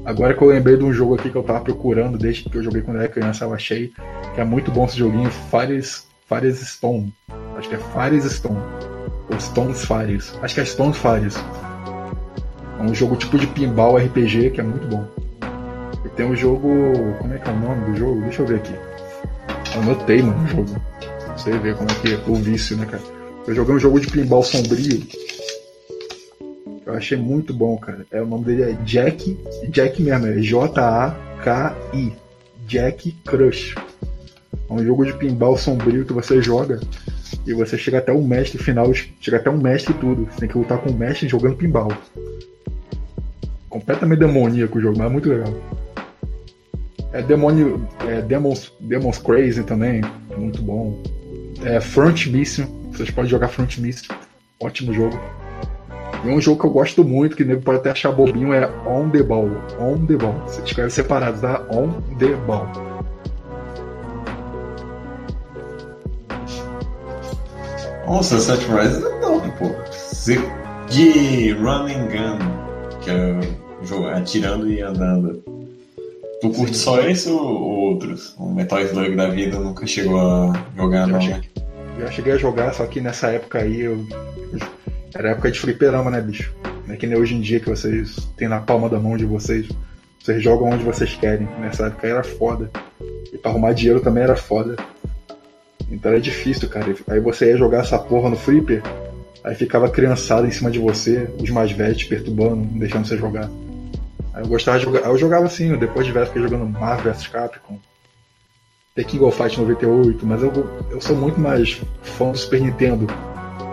Agora que eu lembrei de um jogo aqui que eu tava procurando desde que eu joguei quando eu era criança, eu achei que é muito bom esse joguinho, Fires, Fires Stone. Acho que é Fires Stone. Ou Stones Fires. Acho que é Stones Fires. É um jogo tipo de pinball RPG que é muito bom. E tem um jogo. Como é que é o nome do jogo? Deixa eu ver aqui. Anotei, mano, o jogo. Você ver como é que é o vício, né, cara? Eu joguei um jogo de pinball sombrio eu achei muito bom, cara. É, o nome dele é Jack. Jack mesmo, é J-A-K-I. Jack Crush. É um jogo de pinball sombrio que você joga e você chega até o mestre final, chega até um mestre e tudo. Você tem que lutar com o mestre jogando pinball. Completamente demoníaco o jogo, mas é muito legal. É demônio. É Demons, Demons Crazy também, muito bom. É Front Mission, vocês podem jogar Front Mission, ótimo jogo. E um jogo que eu gosto muito, que nego pode até achar bobinho, é On the Ball. On the Ball. Você escreve separado, tá? On the Ball. Nossa, Sunset Rise é top, pô. De Running Gun, que é atirando e andando. Tu curte Sim. só esse ou, outros? O Metal Slug da vida nunca chegou a jogar, não, né? Já cheguei a jogar, só que nessa época aí eu era época de fliperama, né, bicho? Não é que nem hoje em dia que vocês têm na palma da mão de vocês. Vocês jogam onde vocês querem. Nessa época era foda. E pra arrumar dinheiro também era foda. Então era difícil, cara. Aí você ia jogar essa porra no flipper, aí ficava criançada em cima de você, os mais velhos te perturbando, não deixando você jogar. Eu gostava de jogar. Eu jogava assim, depois de velho fiquei jogando Marvel vs Capcom. The King of Fight 98, mas eu, eu sou muito mais fã do Super Nintendo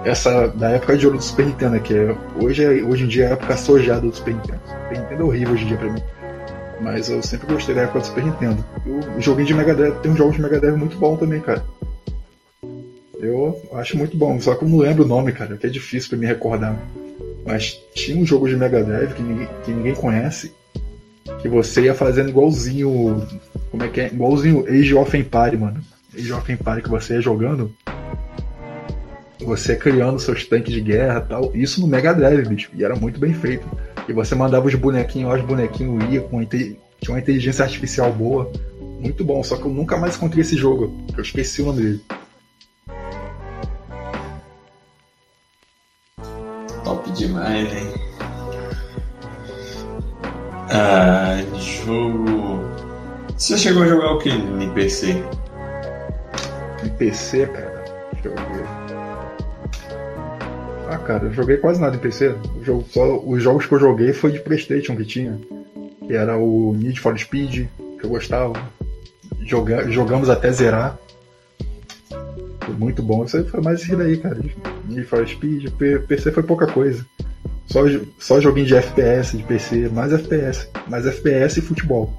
essa da época de ouro do Super Nintendo, que é, hoje, é, hoje em dia é a época sojada do Super Nintendo. Super Nintendo é horrível hoje em dia pra mim. Mas eu sempre gostei da época do Super Nintendo. o joguinho de Mega Drive tem um jogo de Mega Drive muito bom também, cara. Eu acho muito bom, só que eu não lembro o nome, cara, que é difícil para me recordar. Mas tinha um jogo de Mega Drive que ninguém, que ninguém conhece, que você ia fazendo igualzinho. Como é que é? Igualzinho Age of Empire, mano. Age of Empire que você ia jogando você criando seus tanques de guerra tal. Isso no Mega Drive, bicho. E era muito bem feito. E você mandava os bonequinhos os bonequinhos iam com tinha uma inteligência artificial boa. Muito bom, só que eu nunca mais encontrei esse jogo. Eu esqueci o nome dele. Top demais, hein? Ah, jogo. Você chegou a jogar o que no PC? Em PC, cara? Deixa eu ver. Ah, cara, eu joguei quase nada em PC. Jogo, só, os jogos que eu joguei foi de Playstation que tinha. Que era o Need for Speed, que eu gostava. Joga, jogamos até zerar. Foi muito bom. Isso aí foi mais isso daí, cara. Need for Speed, PC foi pouca coisa. Só, só joguinho de FPS de PC, mais FPS. Mais FPS e futebol.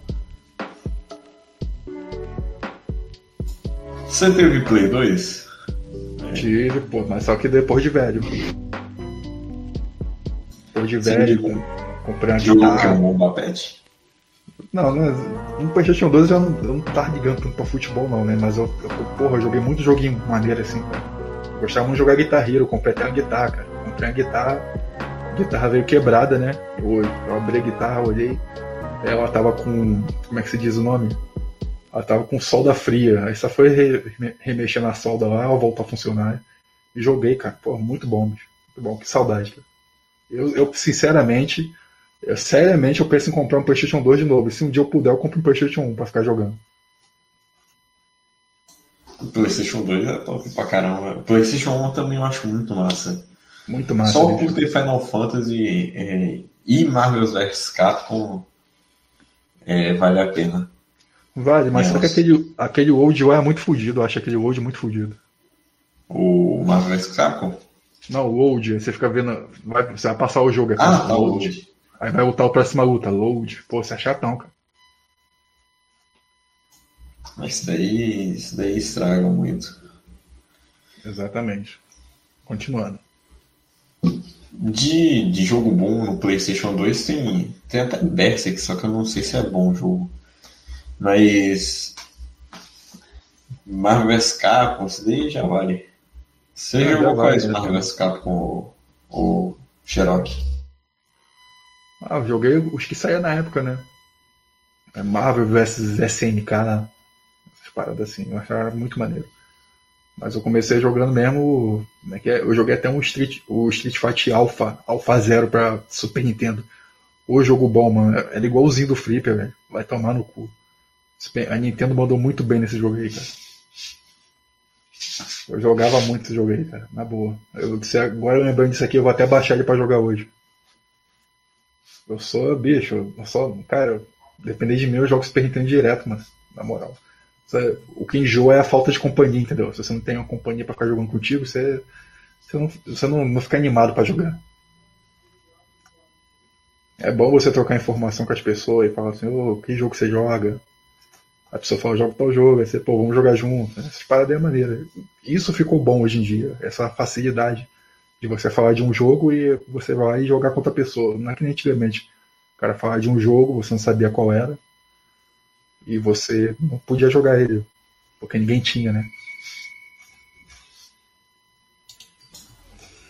Você teve Play 2? Tive, pô, mas só que depois de velho. Depois de velho, com, comprei uma guitarra. um bomba pet? Não, não, no PlayStation 2 eu não, eu não tava ligando tanto pra futebol não, né? Mas eu, eu porra, eu joguei muito joguinho maneiro assim, cara. Eu gostava muito de jogar Guitar Hero, comprei até uma guitarra, cara. Comprei uma guitarra, guitarra veio quebrada, né? Eu, abri a guitarra, olhei, ela tava com. como é que se diz o nome? Ela tava com solda fria. Aí só foi re, remexer na solda lá, ela voltou a funcionar. E joguei, cara. Pô, muito bom, bicho. Muito bom, que saudade, cara. Eu, eu sinceramente, Eu, seriamente, eu penso em comprar um PlayStation 2 de novo. E se um dia eu puder, eu compro um PlayStation 1 pra ficar jogando. O PlayStation 2 é top pra caramba. O PlayStation 1 também eu acho muito massa. Muito massa. Só por ter Final Fantasy é, e Marvel's vs Capcom é, vale a pena. Vale, mas só que aquele, aquele Old lá é muito fodido. Eu acho aquele Old muito fodido. O Marvel vs Capcom? Não, o Old. Você fica vendo. Vai, você vai passar o jogo. Ah, tá, o Old. Aí vai voltar a próxima luta. Load. Pô, você é chatão, cara. Mas isso daí, isso daí estraga muito. Exatamente. Continuando. De, de jogo bom no PlayStation 2 tem, tem até Berserk, só que eu não sei se é bom o jogo. Mas. Marvel vs Capcom, isso daí já vale. Você é, jogou quais né, Marvel vs Capcom ou Xerox? Ah, eu joguei os que saíram na época, né? É Marvel vs SNK, né? essas paradas assim, eu achava muito maneiro. Mas eu comecei jogando mesmo. Como é que é? Eu joguei até um Street, o Street Fighter Alpha, Alpha Zero pra Super Nintendo. O jogo bom, mano. Era igualzinho do Flipper, velho. Vai tomar no cu. A Nintendo mandou muito bem nesse jogo aí, cara. Eu jogava muito esse jogo aí, cara. Na boa. Eu, agora lembrando disso aqui, eu vou até baixar ele pra jogar hoje. Eu sou bicho, eu sou. Cara, depender de mim, eu jogo Super Nintendo direto, mas na moral. O que enjoa é a falta de companhia, entendeu? Se você não tem uma companhia para ficar jogando contigo, você, você, não, você não, não fica animado para jogar. É bom você trocar informação com as pessoas e falar assim, ô, oh, que jogo você joga? A pessoa fala, joga tal jogo, aí você, pô, vamos jogar junto. Essas paradas é maneira. Isso ficou bom hoje em dia, essa facilidade de você falar de um jogo e você vai jogar com outra pessoa. Não é que nem antigamente. O cara falar de um jogo, você não sabia qual era, e você não podia jogar ele, porque ninguém tinha, né?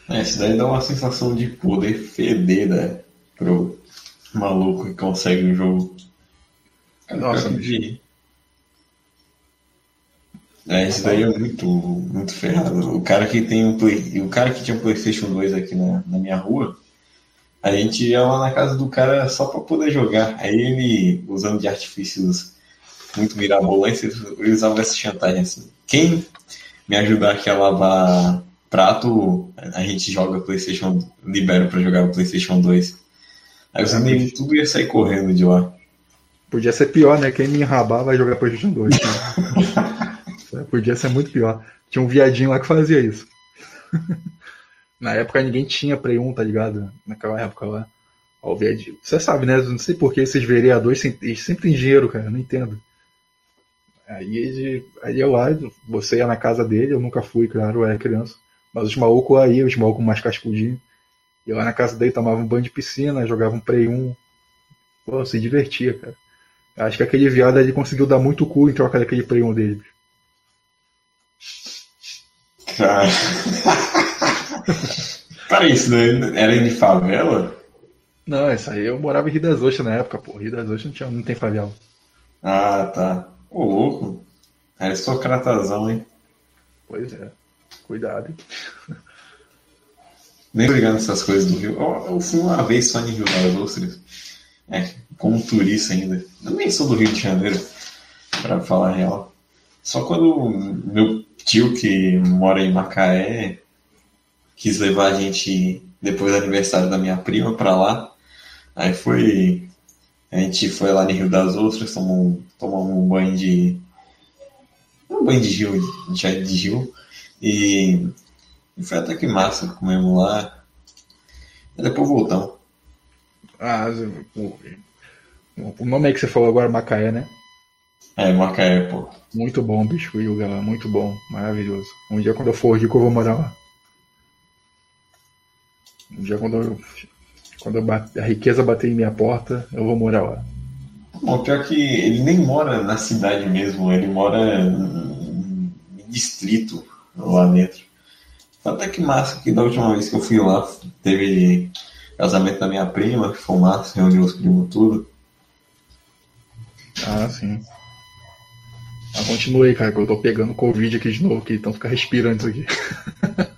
É, isso daí dá uma sensação de poder feder né, pro maluco que consegue o jogo. Nossa, de... É, isso daí é muito, muito ferrado. O cara que tem um play... o cara que tinha um PlayStation 2 aqui na, na minha rua, a gente ia lá na casa do cara só para poder jogar. Aí ele, usando de artifícios muito mirabolante, eles usavam essa chantagem assim. Quem me ajudar aqui a lavar prato, a gente joga PlayStation, libero para jogar o PlayStation 2. Aí os amigos tudo ia sair correndo de lá. Podia ser pior, né? Quem me enrabar vai jogar PlayStation 2. Né? Podia ser muito pior. Tinha um viadinho lá que fazia isso. Na época ninguém tinha Play 1, tá ligado? Naquela época lá. Ó, o viadinho. Você sabe, né? Não sei por que esses vereadores sempre têm dinheiro, cara. Não entendo. Aí, aí eu lá, você ia na casa dele, eu nunca fui, claro, eu era criança. Mas os malucos aí, os malucos mais cascudinhos. Ia lá na casa dele, tomava um banho de piscina, jogava um Play 1. Pô, se divertia, cara. Acho que aquele viado ali conseguiu dar muito cu em troca daquele Play 1 dele. Cara. Para isso, né? Era de favela? Não, isso aí eu morava em Rio das Ostras na época, pô. Rio das Ostras não, tinha, não tem favela. Ah, tá. Ô, louco. Aristocratazão, hein? Pois é. Cuidado. Nem ligando essas coisas do Rio. Eu, eu, fui uma vez só em Rio das Ostras. É, como turista ainda. Eu nem sou do Rio de Janeiro, pra falar a real. Só quando meu tio, que mora em Macaé, quis levar a gente, depois do aniversário da minha prima, pra lá. Aí foi a gente foi lá no Rio das Ostras, tomou, tomamos um banho de. Um banho de rio, de, de rio. E, e foi até que massa, comemos lá. E depois voltamos. Ah, o, o nome aí que você falou agora, Macaé, né? É, Macaé, pô. Muito bom, bicho, Yuga lá, muito bom, maravilhoso. Um dia quando eu for rico eu vou morar lá. Um dia quando eu quando a riqueza bater em minha porta, eu vou morar lá. Bom, pior que ele nem mora na cidade mesmo, ele mora em distrito lá dentro. Até que massa que da última vez que eu fui lá, teve casamento da minha prima, que foi massa, reuniu os primos tudo. Ah, sim. Ah, continue aí, cara, que eu tô pegando Covid aqui de novo, que então fica respirando isso aqui.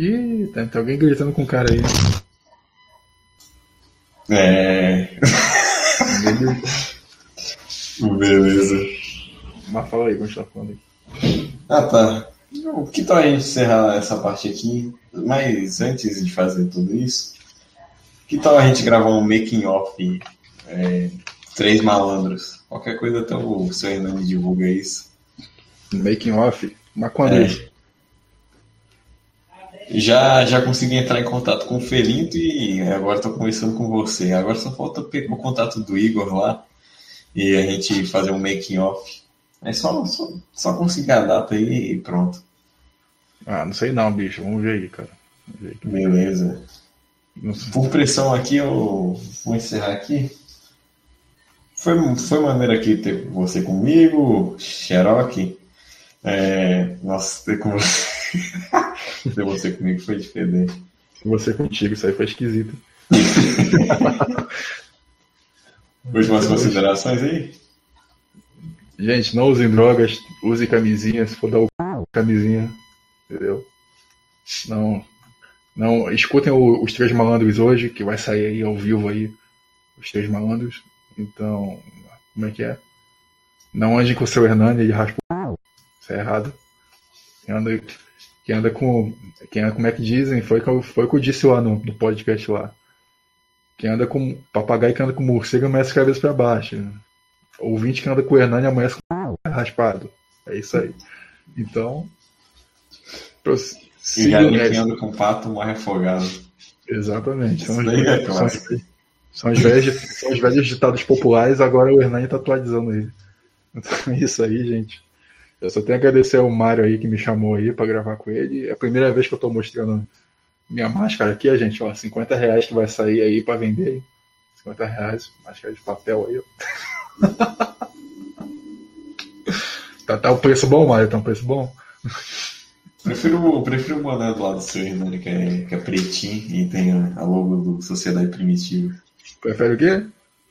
Ih, tem, tem alguém gritando com o cara aí. É. Beleza. Mas fala aí, continua falando aí. Ah, tá. O que tal a gente encerrar essa parte aqui? Mas antes de fazer tudo isso, que tal a gente gravar um making off é, Três Malandros? Qualquer coisa até o seu Hernani divulga isso. Making off? Mas quando É. é. isso? Já, já consegui entrar em contato com o Felinto e agora estou conversando com você. Agora só falta pegar o contato do Igor lá e a gente fazer um making off. É só, só, só conseguir a data aí e pronto. Ah, não sei não, bicho. Vamos ver aí, cara. Ver. Beleza. Por pressão aqui, eu vou encerrar aqui. Foi, foi maneiro aqui ter você comigo, Xerox. É, nossa, ter, com você, ter você comigo foi diferente. Você contigo, isso aí foi esquisito. Últimas considerações aí? Gente, não usem drogas, use camisinha, se for dar o c... camisinha, entendeu? Não, não, escutem o- os Três Malandros hoje, que vai sair aí ao vivo aí, os Três Malandros. Então, como é que é? Não andem com o seu Hernani, ele raspa. Isso é errado. Anda, quem anda com, quem anda, como é que dizem? Foi o que eu, foi o que eu disse lá no, no podcast lá. Quem anda com papagaio que anda com morcego amanhece a cabeça pra baixo. Ouvinte que anda com o Hernani amanhece com o raspado. É isso aí. Então. pros- E sigam galinha que nessa. anda com pato morre afogado. Exatamente. São os, é são, os, são, os velhos, são os velhos ditados populares, agora o Hernani tá atualizando ele. Então é isso aí, gente. Eu só tenho a agradecer ao Mário aí que me chamou aí pra gravar com ele. É a primeira vez que eu tô mostrando minha máscara aqui, a gente, ó, 50 reais que vai sair aí pra vender. hein? 50 reais, máscara de papel aí, ó. tá, tá o preço bom, Mário? Tá um preço bom? Prefiro, prefiro o boné do lado do seu Hernani, que é, que é pretinho e tem a, a logo do Sociedade Primitiva. Prefere o quê?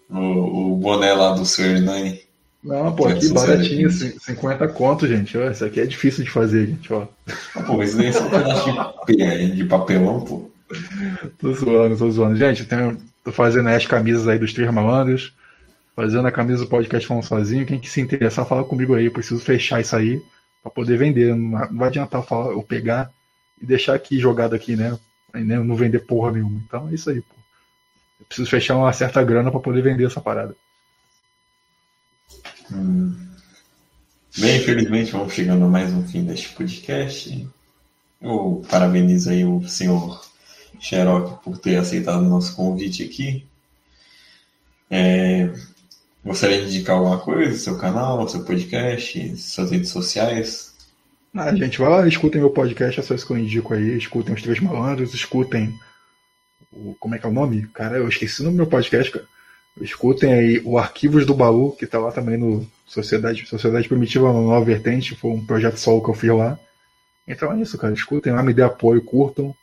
O, o boné lá do seu Hernani. Não, pô, Que aqui baratinho, cin- 50 conto, gente. Ó, isso aqui é difícil de fazer, gente, ó. Ah, pô, isso daí é só um pedaço de, papel- de papelão, pô. Tô zoando, tô zoando. Gente, tenho, tô fazendo as camisas aí dos Três Malandros, fazendo a camisa do podcast Falando Sozinho. Quem que se interessar, fala comigo aí. Eu preciso fechar isso aí pra poder vender. Não vai adiantar eu, falar, eu pegar e deixar aqui jogado aqui, né? Né, Não vender porra nenhuma. Então é isso aí, pô. Eu preciso fechar uma certa grana pra poder vender essa parada. Hum. Bem, infelizmente vamos chegando a mais um fim deste podcast. Eu parabenizo aí o senhor Xerox por ter aceitado o nosso convite aqui. É, gostaria de indicar alguma coisa? Seu canal, seu podcast, suas redes sociais? Ah, gente, vai lá, escutem meu podcast, é só isso que eu indico aí. Escutem os Três Malandros, escutem o. Como é que é o nome? Cara, eu esqueci o nome do meu podcast, cara. Escutem aí o Arquivos do Baú, que tá lá também no Sociedade, Sociedade Primitiva no Nova Vertente, foi um projeto solo que eu fiz lá. Então é isso, cara. Escutem lá, me dê apoio, curtam.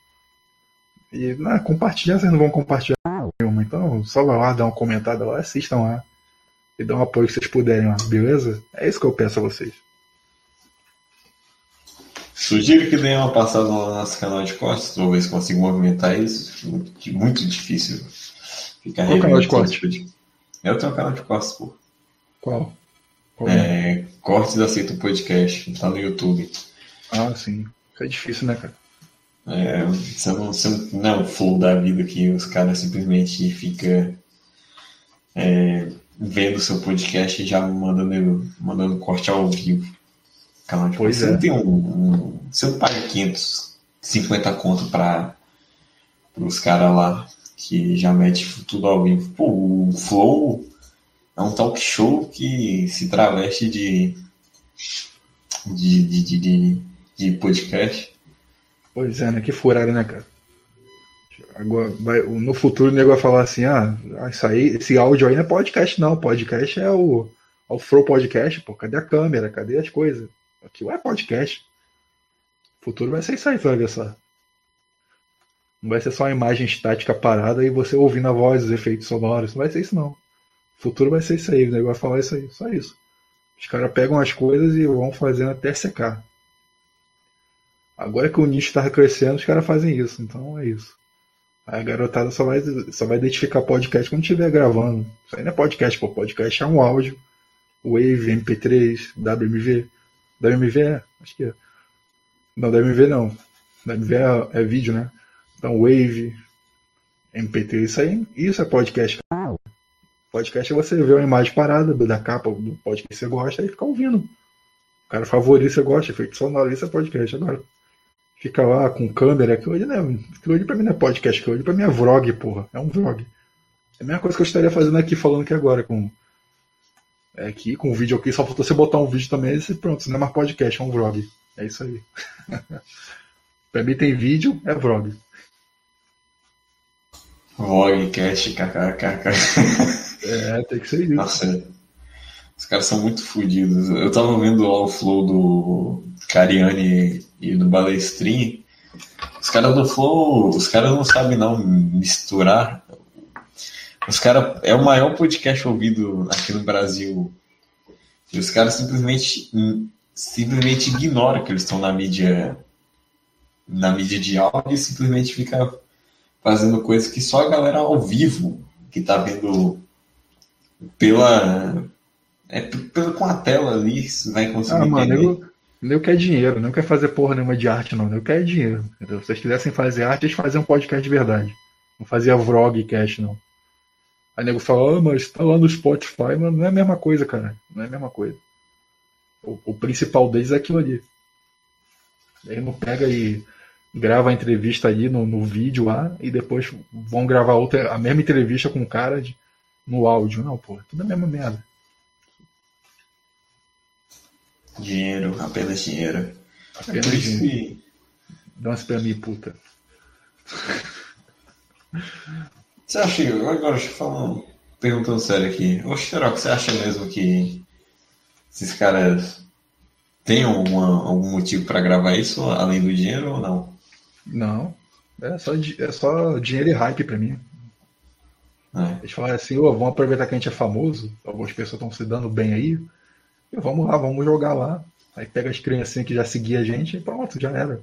E né, compartilhar, vocês não vão compartilhar nenhuma. Então só vai lá, dá uma comentada lá, assistam lá. E dão o apoio que vocês puderem lá, beleza? É isso que eu peço a vocês. Sugiro que deem uma passada no nosso canal de ver se consigo movimentar isso. Muito, muito difícil. Ficar Qual canal de corte? os pod- Eu tenho um canal de cortes, pô. Qual? Qual é? É, cortes aceita o podcast, tá no YouTube. Ah, sim. É difícil, né, cara? É, você, não, você não é o flow da vida que os caras simplesmente ficam é, vendo o seu podcast e já mandando, mandando corte ao vivo. Canal de Pois você é. não tem um, um- Você não paga 550 conto para os caras lá que já mete tudo ao vivo. Pô, o Flow é um talk show que se traveste de, de, de, de, de, podcast. Pois é, né? Que furada, né, cara? Agora, vai- no futuro o nego vai falar assim, ah, isso aí, esse áudio aí não é podcast, não. Podcast é o, é o Flow Podcast, pô. Cadê a câmera? Cadê as coisas? Aquilo é podcast. O futuro vai ser isso aí, você vai ver só. Não vai ser só uma imagem estática parada e você ouvindo a voz, os efeitos sonoros. Não vai ser isso, não. O futuro vai ser isso aí, o nego vai falar isso aí, só isso. Os caras pegam as coisas e vão fazendo até secar. Agora que o nicho tá crescendo, os caras fazem isso. Então é isso. A garotada só vai, só vai identificar podcast quando estiver gravando. Isso aí não é podcast, pô. Podcast é um áudio. Wave, MP3, WMV. WMV é? Acho que é. Não, WMV não. WMV é, é vídeo, né? Então Wave, MP3, isso aí, isso é podcast. Podcast é você ver uma imagem parada da capa do podcast que você gosta e ficar ouvindo. O cara favorito você gosta, efeito sonoro, isso é podcast agora. Fica lá com câmera, aquilo ali, né? Aquilo ali pra mim não é podcast, aquilo ali pra mim é vlog, porra. É um vlog. É a mesma coisa que eu estaria fazendo aqui, falando aqui agora, com. É aqui, com o vídeo aqui, só faltou você botar um vídeo também e pronto, isso não é mais podcast, é um vlog. É isso aí. pra mim tem vídeo, é vlog. Vlogcast, kkkk. É, tem que ser isso. Nossa, os caras são muito fodidos. Eu tava vendo o Flow do Cariani e do Balestrin. Os caras do Flow, os caras não sabem não misturar. Os caras é o maior podcast ouvido aqui no Brasil. E os caras simplesmente simplesmente ignoram que eles estão na mídia na mídia de áudio e simplesmente fica fazendo coisas que só a galera ao vivo que tá vendo pela é, pelo, com a tela ali vai conseguir ah, mano, eu, eu quero dinheiro, não quer fazer porra nenhuma de arte, não. Eu quero dinheiro. Entendeu? Se vocês quisessem fazer arte, eles faziam um podcast de verdade. Não fazia vlogcast, não. Aí nego fala, ah, mas tá lá no Spotify, mas não é a mesma coisa, cara. Não é a mesma coisa. O, o principal deles é aquilo ali. Ele não pega e grava a entrevista ali no, no vídeo lá e depois vão gravar outra, a mesma entrevista com o cara de, no áudio. Não, pô, tudo a mesma merda. Dinheiro, apenas dinheiro. Apenas é dinheiro. Dança pra mim, puta. Você acha, agora deixa eu falar, perguntando sério aqui. Ô Xerox, você acha mesmo que esses caras têm alguma, algum motivo para gravar isso, além do dinheiro ou não? Não. É só, é só dinheiro e hype pra mim. É. Eles falaram assim, oh, vamos aproveitar que a gente é famoso, algumas pessoas estão se dando bem aí, e vamos lá, vamos jogar lá. Aí pega as criancinhas que já seguiam a gente e pronto, já era.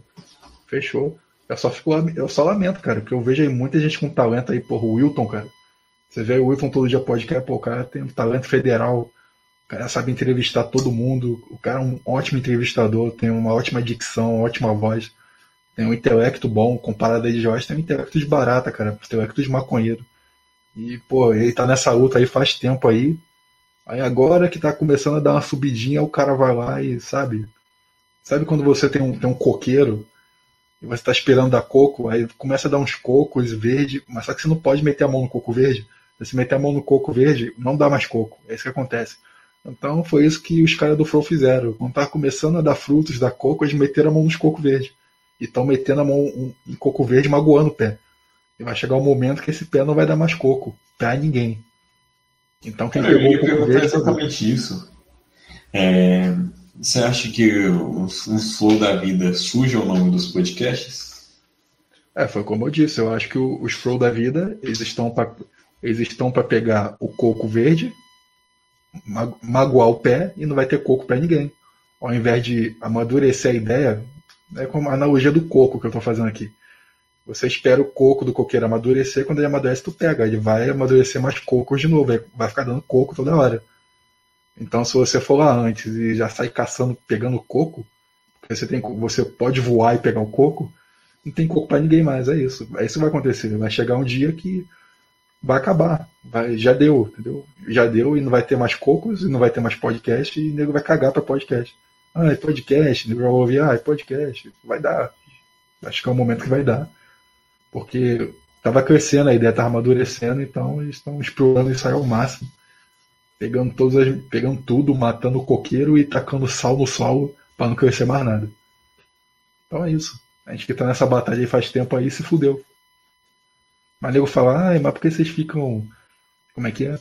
Fechou. Eu só, fico, eu só lamento, cara, porque eu vejo aí muita gente com talento aí, porra, o Wilton, cara. Você vê o Wilton todo dia podcast, pô, o cara tem um talento federal, o cara sabe entrevistar todo mundo, o cara é um ótimo entrevistador, tem uma ótima dicção, uma ótima voz. Tem um intelecto bom, comparado a de Jorge, tem um intelecto de barata, cara. Um intelecto de maconheiro. E, pô, ele tá nessa luta aí faz tempo aí. Aí agora que tá começando a dar uma subidinha, o cara vai lá e, sabe? Sabe quando você tem um, tem um coqueiro e você tá esperando dar coco, aí começa a dar uns cocos verdes, mas só que você não pode meter a mão no coco verde. Se meter a mão no coco verde, não dá mais coco. É isso que acontece. Então foi isso que os caras do Flow fizeram. Quando tava começando a dar frutos, dar coco, eles meteram a mão nos cocos verdes e estão metendo a mão em coco verde magoando o pé. E vai chegar um momento que esse pé não vai dar mais coco pra ninguém. Então quem Cara, pegou o coco verde. exatamente isso. É, você acha que o, o flow da vida suja o nome dos podcasts? É, foi como eu disse, eu acho que os flow da vida, eles estão para eles estão para pegar o coco verde, magoar o pé e não vai ter coco para ninguém. Ao invés de amadurecer a ideia, é como a analogia do coco que eu estou fazendo aqui. Você espera o coco do coqueiro amadurecer, quando ele amadurece, tu pega. Ele vai amadurecer mais cocos de novo, vai ficar dando coco toda hora. Então, se você for lá antes e já sai caçando, pegando coco, você, tem, você pode voar e pegar o coco, não tem coco para ninguém mais, é isso. É isso que vai acontecer. Vai chegar um dia que vai acabar. Vai, já deu, entendeu? Já deu e não vai ter mais cocos, e não vai ter mais podcast, e o nego vai cagar para podcast. Ah, é podcast, vai ouvir, ah, é podcast. Vai dar. Acho que é o momento que vai dar. Porque estava crescendo, a ideia estava amadurecendo, então eles estão explorando isso aí ao máximo. Pegando, todas as, pegando tudo, matando o coqueiro e tacando sal no solo para não crescer mais nada. Então é isso. A gente que tá nessa batalha aí faz tempo aí se fudeu. Mas nego fala, ah, mas por que vocês ficam. Como é que é?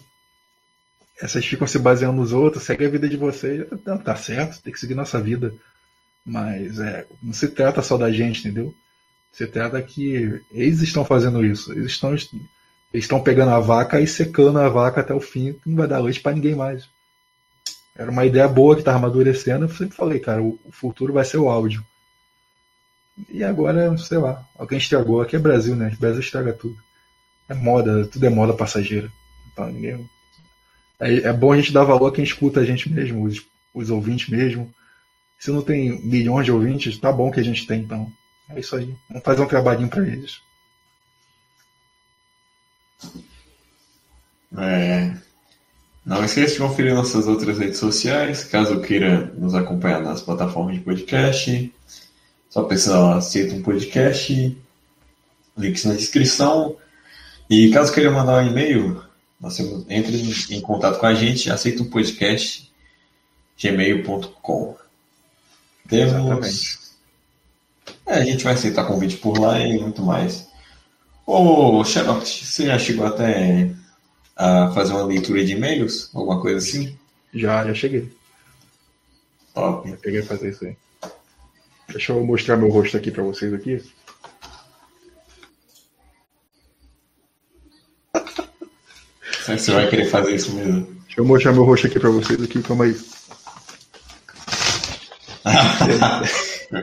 Essas ficam se baseando nos outros, segue a vida de vocês. Não, tá certo, tem que seguir nossa vida. Mas é, não se trata só da gente, entendeu? Se trata que eles estão fazendo isso. Eles estão, eles estão pegando a vaca e secando a vaca até o fim, que não vai dar leite para ninguém mais. Era uma ideia boa que estava amadurecendo. Eu sempre falei, cara, o futuro vai ser o áudio. E agora, sei lá, alguém estragou. Aqui é Brasil, né? Brasil estraga tudo. É moda, tudo é moda passageira. Então, ninguém... é, é bom a gente dar valor a quem escuta a gente mesmo, os, os ouvintes mesmo. Se não tem milhões de ouvintes, tá bom que a gente tem, então. É isso aí. Vamos fazer um trabalhinho para eles. É. Não esqueça de conferir nossas outras redes sociais, caso queira nos acompanhar nas plataformas de podcast. Só pensar lá, aceita um podcast, links na descrição. E caso queira mandar um e-mail, nós temos, entre em contato com a gente, aceita um podcast, gmail.com. Temos. É, a gente vai aceitar convite por lá e muito mais. Ô, Xenox, você já chegou até a fazer uma leitura de e-mails? Alguma coisa assim? Já, já cheguei. Top. Já peguei a fazer isso aí. Deixa eu mostrar meu rosto aqui pra vocês aqui. Você vai querer fazer isso mesmo? Deixa eu mostrar meu rosto aqui pra vocês aqui, calma aí.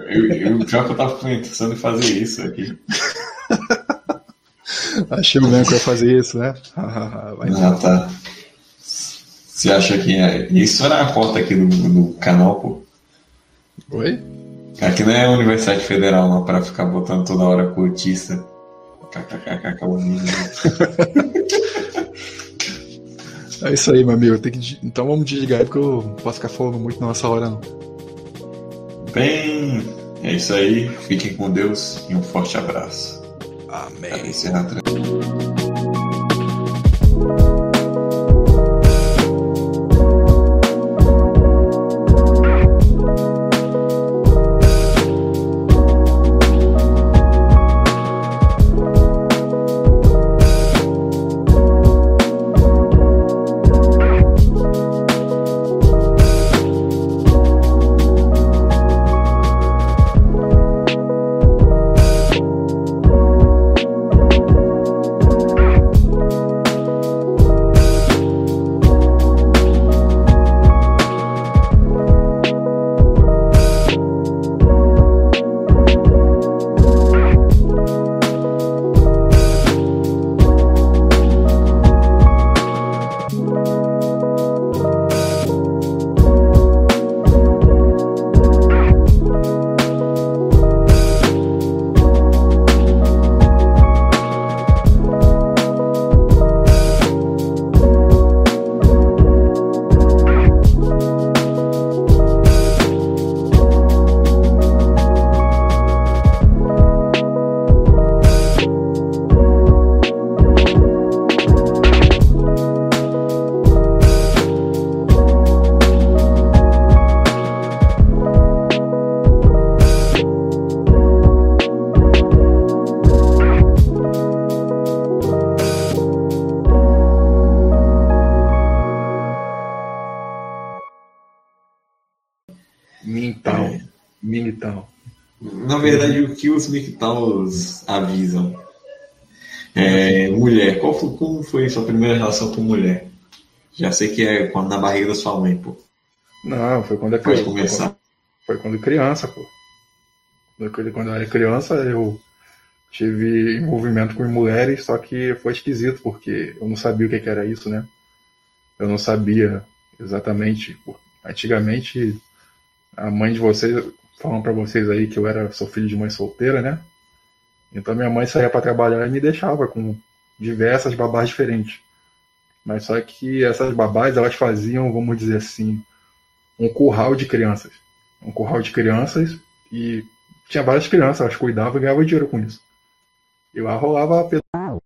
eu, eu, já que eu tava pensando em fazer isso aqui. Achei que eu ia fazer isso, né? Vai ah, tá. Você acha que é... isso era a foto aqui do, do canal, pô? Oi? Aqui não é a Universidade Federal, não, para ficar botando toda hora cotista. É isso aí, meu amigo. Que... Então vamos desligar porque eu não posso ficar falando muito nessa hora, não. Bem, é isso aí. Fiquem com Deus e um forte abraço. Amém. Os MGTOWs avisam? É, mulher, qual foi, como foi sua primeira relação com mulher? Já sei que é quando na barriga da sua mãe, pô. Não, foi quando é Pode começar. Foi quando criança, pô. Quando eu era criança, eu tive envolvimento com mulheres, só que foi esquisito, porque eu não sabia o que era isso, né? Eu não sabia exatamente. Antigamente, a mãe de vocês, falando para vocês aí que eu era sou filho de mãe solteira, né? Então minha mãe saía para trabalhar e me deixava com diversas babás diferentes. Mas só que essas babás elas faziam, vamos dizer assim, um curral de crianças. Um curral de crianças e tinha várias crianças, elas cuidavam e ganhavam dinheiro com isso. E lá rolava pedal.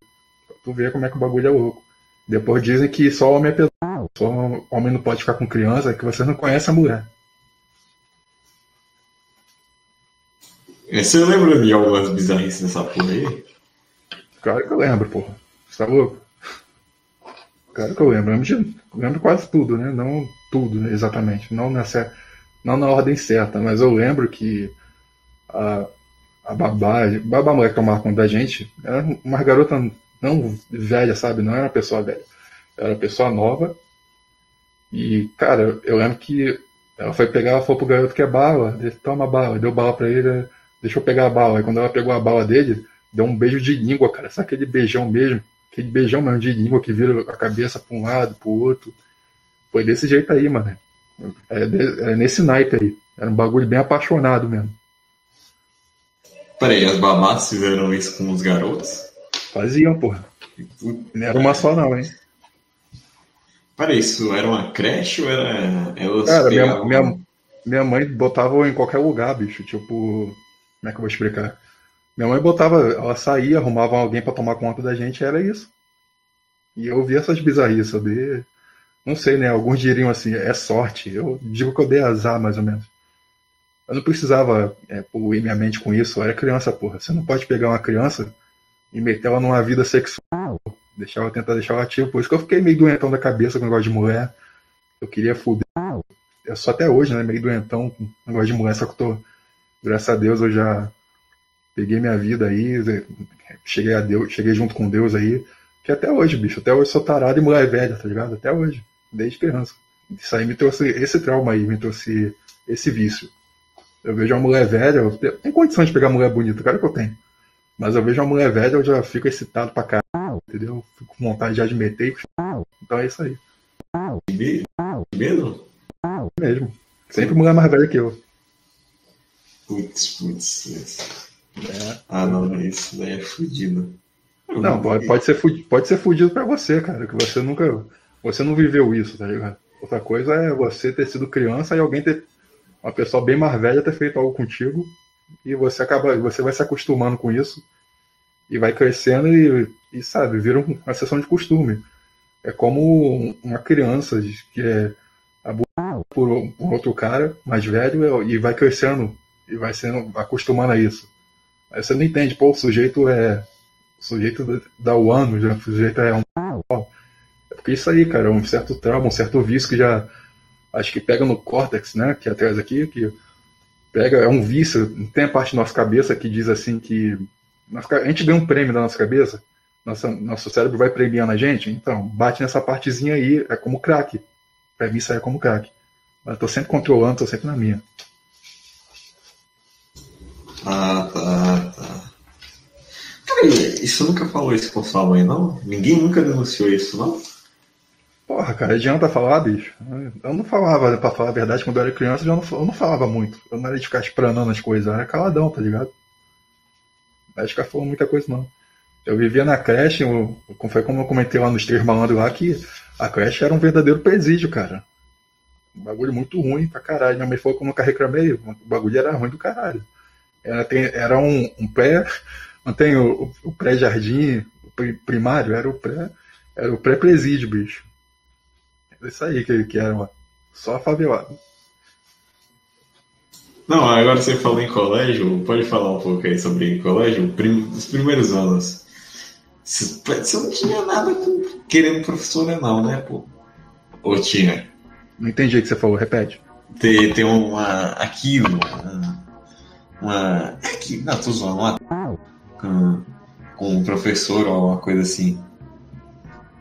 Tu vê como é que o bagulho é louco. Depois dizem que só homem é pedal. Só homem não pode ficar com criança, que você não conhece a mulher. Você lembra de algumas bizarrices dessa porra aí? Claro que eu lembro, porra. Você tá louco? Claro que eu lembro. Lembro, de, lembro quase tudo, né? Não tudo, né? exatamente. Não, nessa, não na ordem certa, mas eu lembro que a, a babá, a babá mulher que tomava conta da gente, era uma garota não velha, sabe? Não era uma pessoa velha. Era uma pessoa nova. E, cara, eu lembro que ela foi pegar, ela falou pro garoto que é bala, ele toma bala, deu bala pra ele, deixa eu pegar a bala. Aí quando ela pegou a bala dele, deu um beijo de língua, cara. Sabe aquele beijão mesmo? Aquele beijão mesmo de língua que vira a cabeça pra um lado, pro outro. Foi desse jeito aí, mano. É, é nesse naipe aí. Era um bagulho bem apaixonado mesmo. Peraí, as babás fizeram isso com os garotos? Faziam, porra. Não era uma só não, hein? Peraí, isso era uma creche ou era. Elas Cara, minha, minha, minha mãe botava em qualquer lugar, bicho. Tipo. Como é que eu vou explicar? Minha mãe botava, ela saía, arrumava alguém para tomar conta da gente, era isso. E eu vi essas bizarrices, sabe? Não sei, né? Alguns diriam assim, é sorte. Eu digo que eu dei azar, mais ou menos. Eu não precisava é, poluir minha mente com isso. Eu era criança, porra. Você não pode pegar uma criança e meter ela numa vida sexual. Deixar ela tentar deixar ela ativa. Por isso que eu fiquei meio doentão da cabeça com o negócio de mulher. Eu queria fuder. Eu sou até hoje, né? Meio doentão com o negócio de mulher, só que eu tô. Graças a Deus eu já peguei minha vida aí, cheguei a Deus, cheguei junto com Deus aí. Que até hoje, bicho, até hoje sou tarado e mulher velha, tá ligado? Até hoje, desde criança. Isso aí me trouxe esse trauma aí, me trouxe esse vício. Eu vejo uma mulher velha, eu tenho condições de pegar uma mulher bonita, cara que eu tenho. Mas eu vejo uma mulher velha, eu já fico excitado pra caralho, entendeu? Fico com vontade já de meter e... Então é isso aí. Mesmo? Mesmo. Sempre mulher mais velha que eu. Putz, putz. É. Ah, não, isso daí é fudido. Não, pode, pode, ser fudido, pode ser fudido pra você, cara, que você nunca. Você não viveu isso, tá ligado? Outra coisa é você ter sido criança e alguém ter uma pessoa bem mais velha ter feito algo contigo e você acaba, você vai se acostumando com isso e vai crescendo e, e sabe, vira uma sessão de costume. É como uma criança que é abusada por, por outro cara mais velho e vai crescendo e vai sendo acostumando a isso. Aí você não entende, pô, o sujeito é. O sujeito dá o ano, já, o sujeito é um. É porque isso aí, cara, é um certo trauma, um certo vício que já acho que pega no córtex, né, que é atrás aqui, que pega, é um vício, tem a parte da nossa cabeça que diz assim que a gente ganha um prêmio da nossa cabeça, nossa, nosso cérebro vai premiando a gente, então bate nessa partezinha aí, é como crack. Pra mim sai como crack. Mas eu tô sempre controlando, tô sempre na minha. Ah, tá, tá. Peraí, isso nunca falou isso com sua mãe, não? Ninguém nunca denunciou isso, não? Porra, cara, adianta falar, bicho. Eu não falava, pra falar a verdade, quando eu era criança, eu não, eu não falava muito. Eu não era de ficar espranando as coisas, eu era caladão, tá ligado? Era de ficar falando muita coisa, não. Eu vivia na creche, eu, foi como eu comentei lá nos três malandros lá, que a creche era um verdadeiro presídio, cara. Um bagulho muito ruim pra caralho. Minha mãe falou que eu nunca reclamei, o bagulho era ruim do caralho. Era, tem, era um, um pré. Não tem o, o pré-jardim, o primário, era o pré. Era o pré-presídio, bicho. Isso aí que, que era uma, só favelado. Não, agora você falou em colégio, pode falar um pouco aí sobre colégio, prim, os primeiros anos. Você não tinha nada querendo professora não, né, pô? Ou tinha? Não entendi o que você falou, repete. Tem, tem uma. aquilo. Uma, uma. Aqui, não, tô zoando, uma. Com, com um professor ou alguma coisa assim.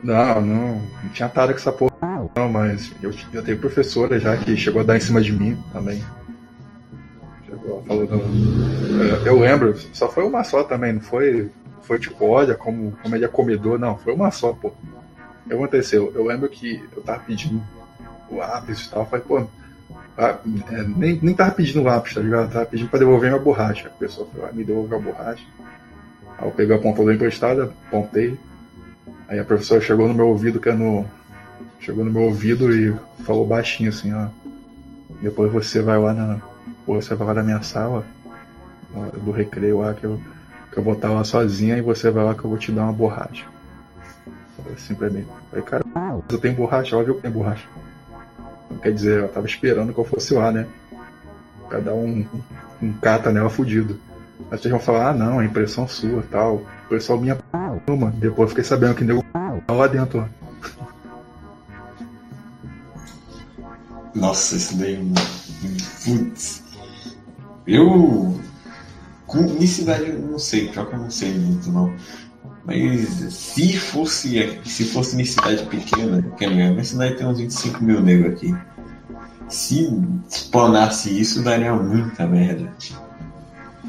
Não, não, não tinha nada com essa porra. Não, mas eu, eu tenho professora já que chegou a dar em cima de mim também. Chegou, falou, não. Eu lembro, só foi uma só também, não foi, foi tipo, olha como, como ele é comedor, não, foi uma só, pô. O que aconteceu? Eu lembro que eu tava pedindo o lápis e tal, falei, pô, ah, é, nem, nem tava pedindo lápis, tá ligado? Eu tava pedindo pra devolver minha borracha. A pessoa foi lá, me devolveu a borracha. Aí eu peguei a pontuadora emprestada, apontei. Aí a professora chegou no meu ouvido, que é no, chegou no meu ouvido e falou baixinho assim, ó. Depois você vai lá na. Você vai lá na minha sala, do recreio lá, que eu, que eu vou estar lá sozinha e você vai lá que eu vou te dar uma borracha. Falei assim pra mim. Falei, cara, eu tenho borracha, viu que tem borracha. Quer dizer, ela tava esperando que eu fosse lá, né? Pra dar um, um, cata nela fudido. Aí vocês vão falar, ah não, é impressão sua tal. Impressão minha mano. Depois fiquei sabendo que nego lá dentro, ó. Nossa, isso daí. Putz. Eu. Com unicidade eu não sei, pior que eu não sei muito não. Mas se fosse. Se fosse minha cidade pequena, que minha cidade tem uns 25 mil negros aqui. Se explanasse isso, daria muita merda.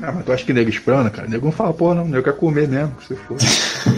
Ah, mas tu acha que nego esprana, cara? Nego não fala, porra, não, nego quer comer mesmo, se for.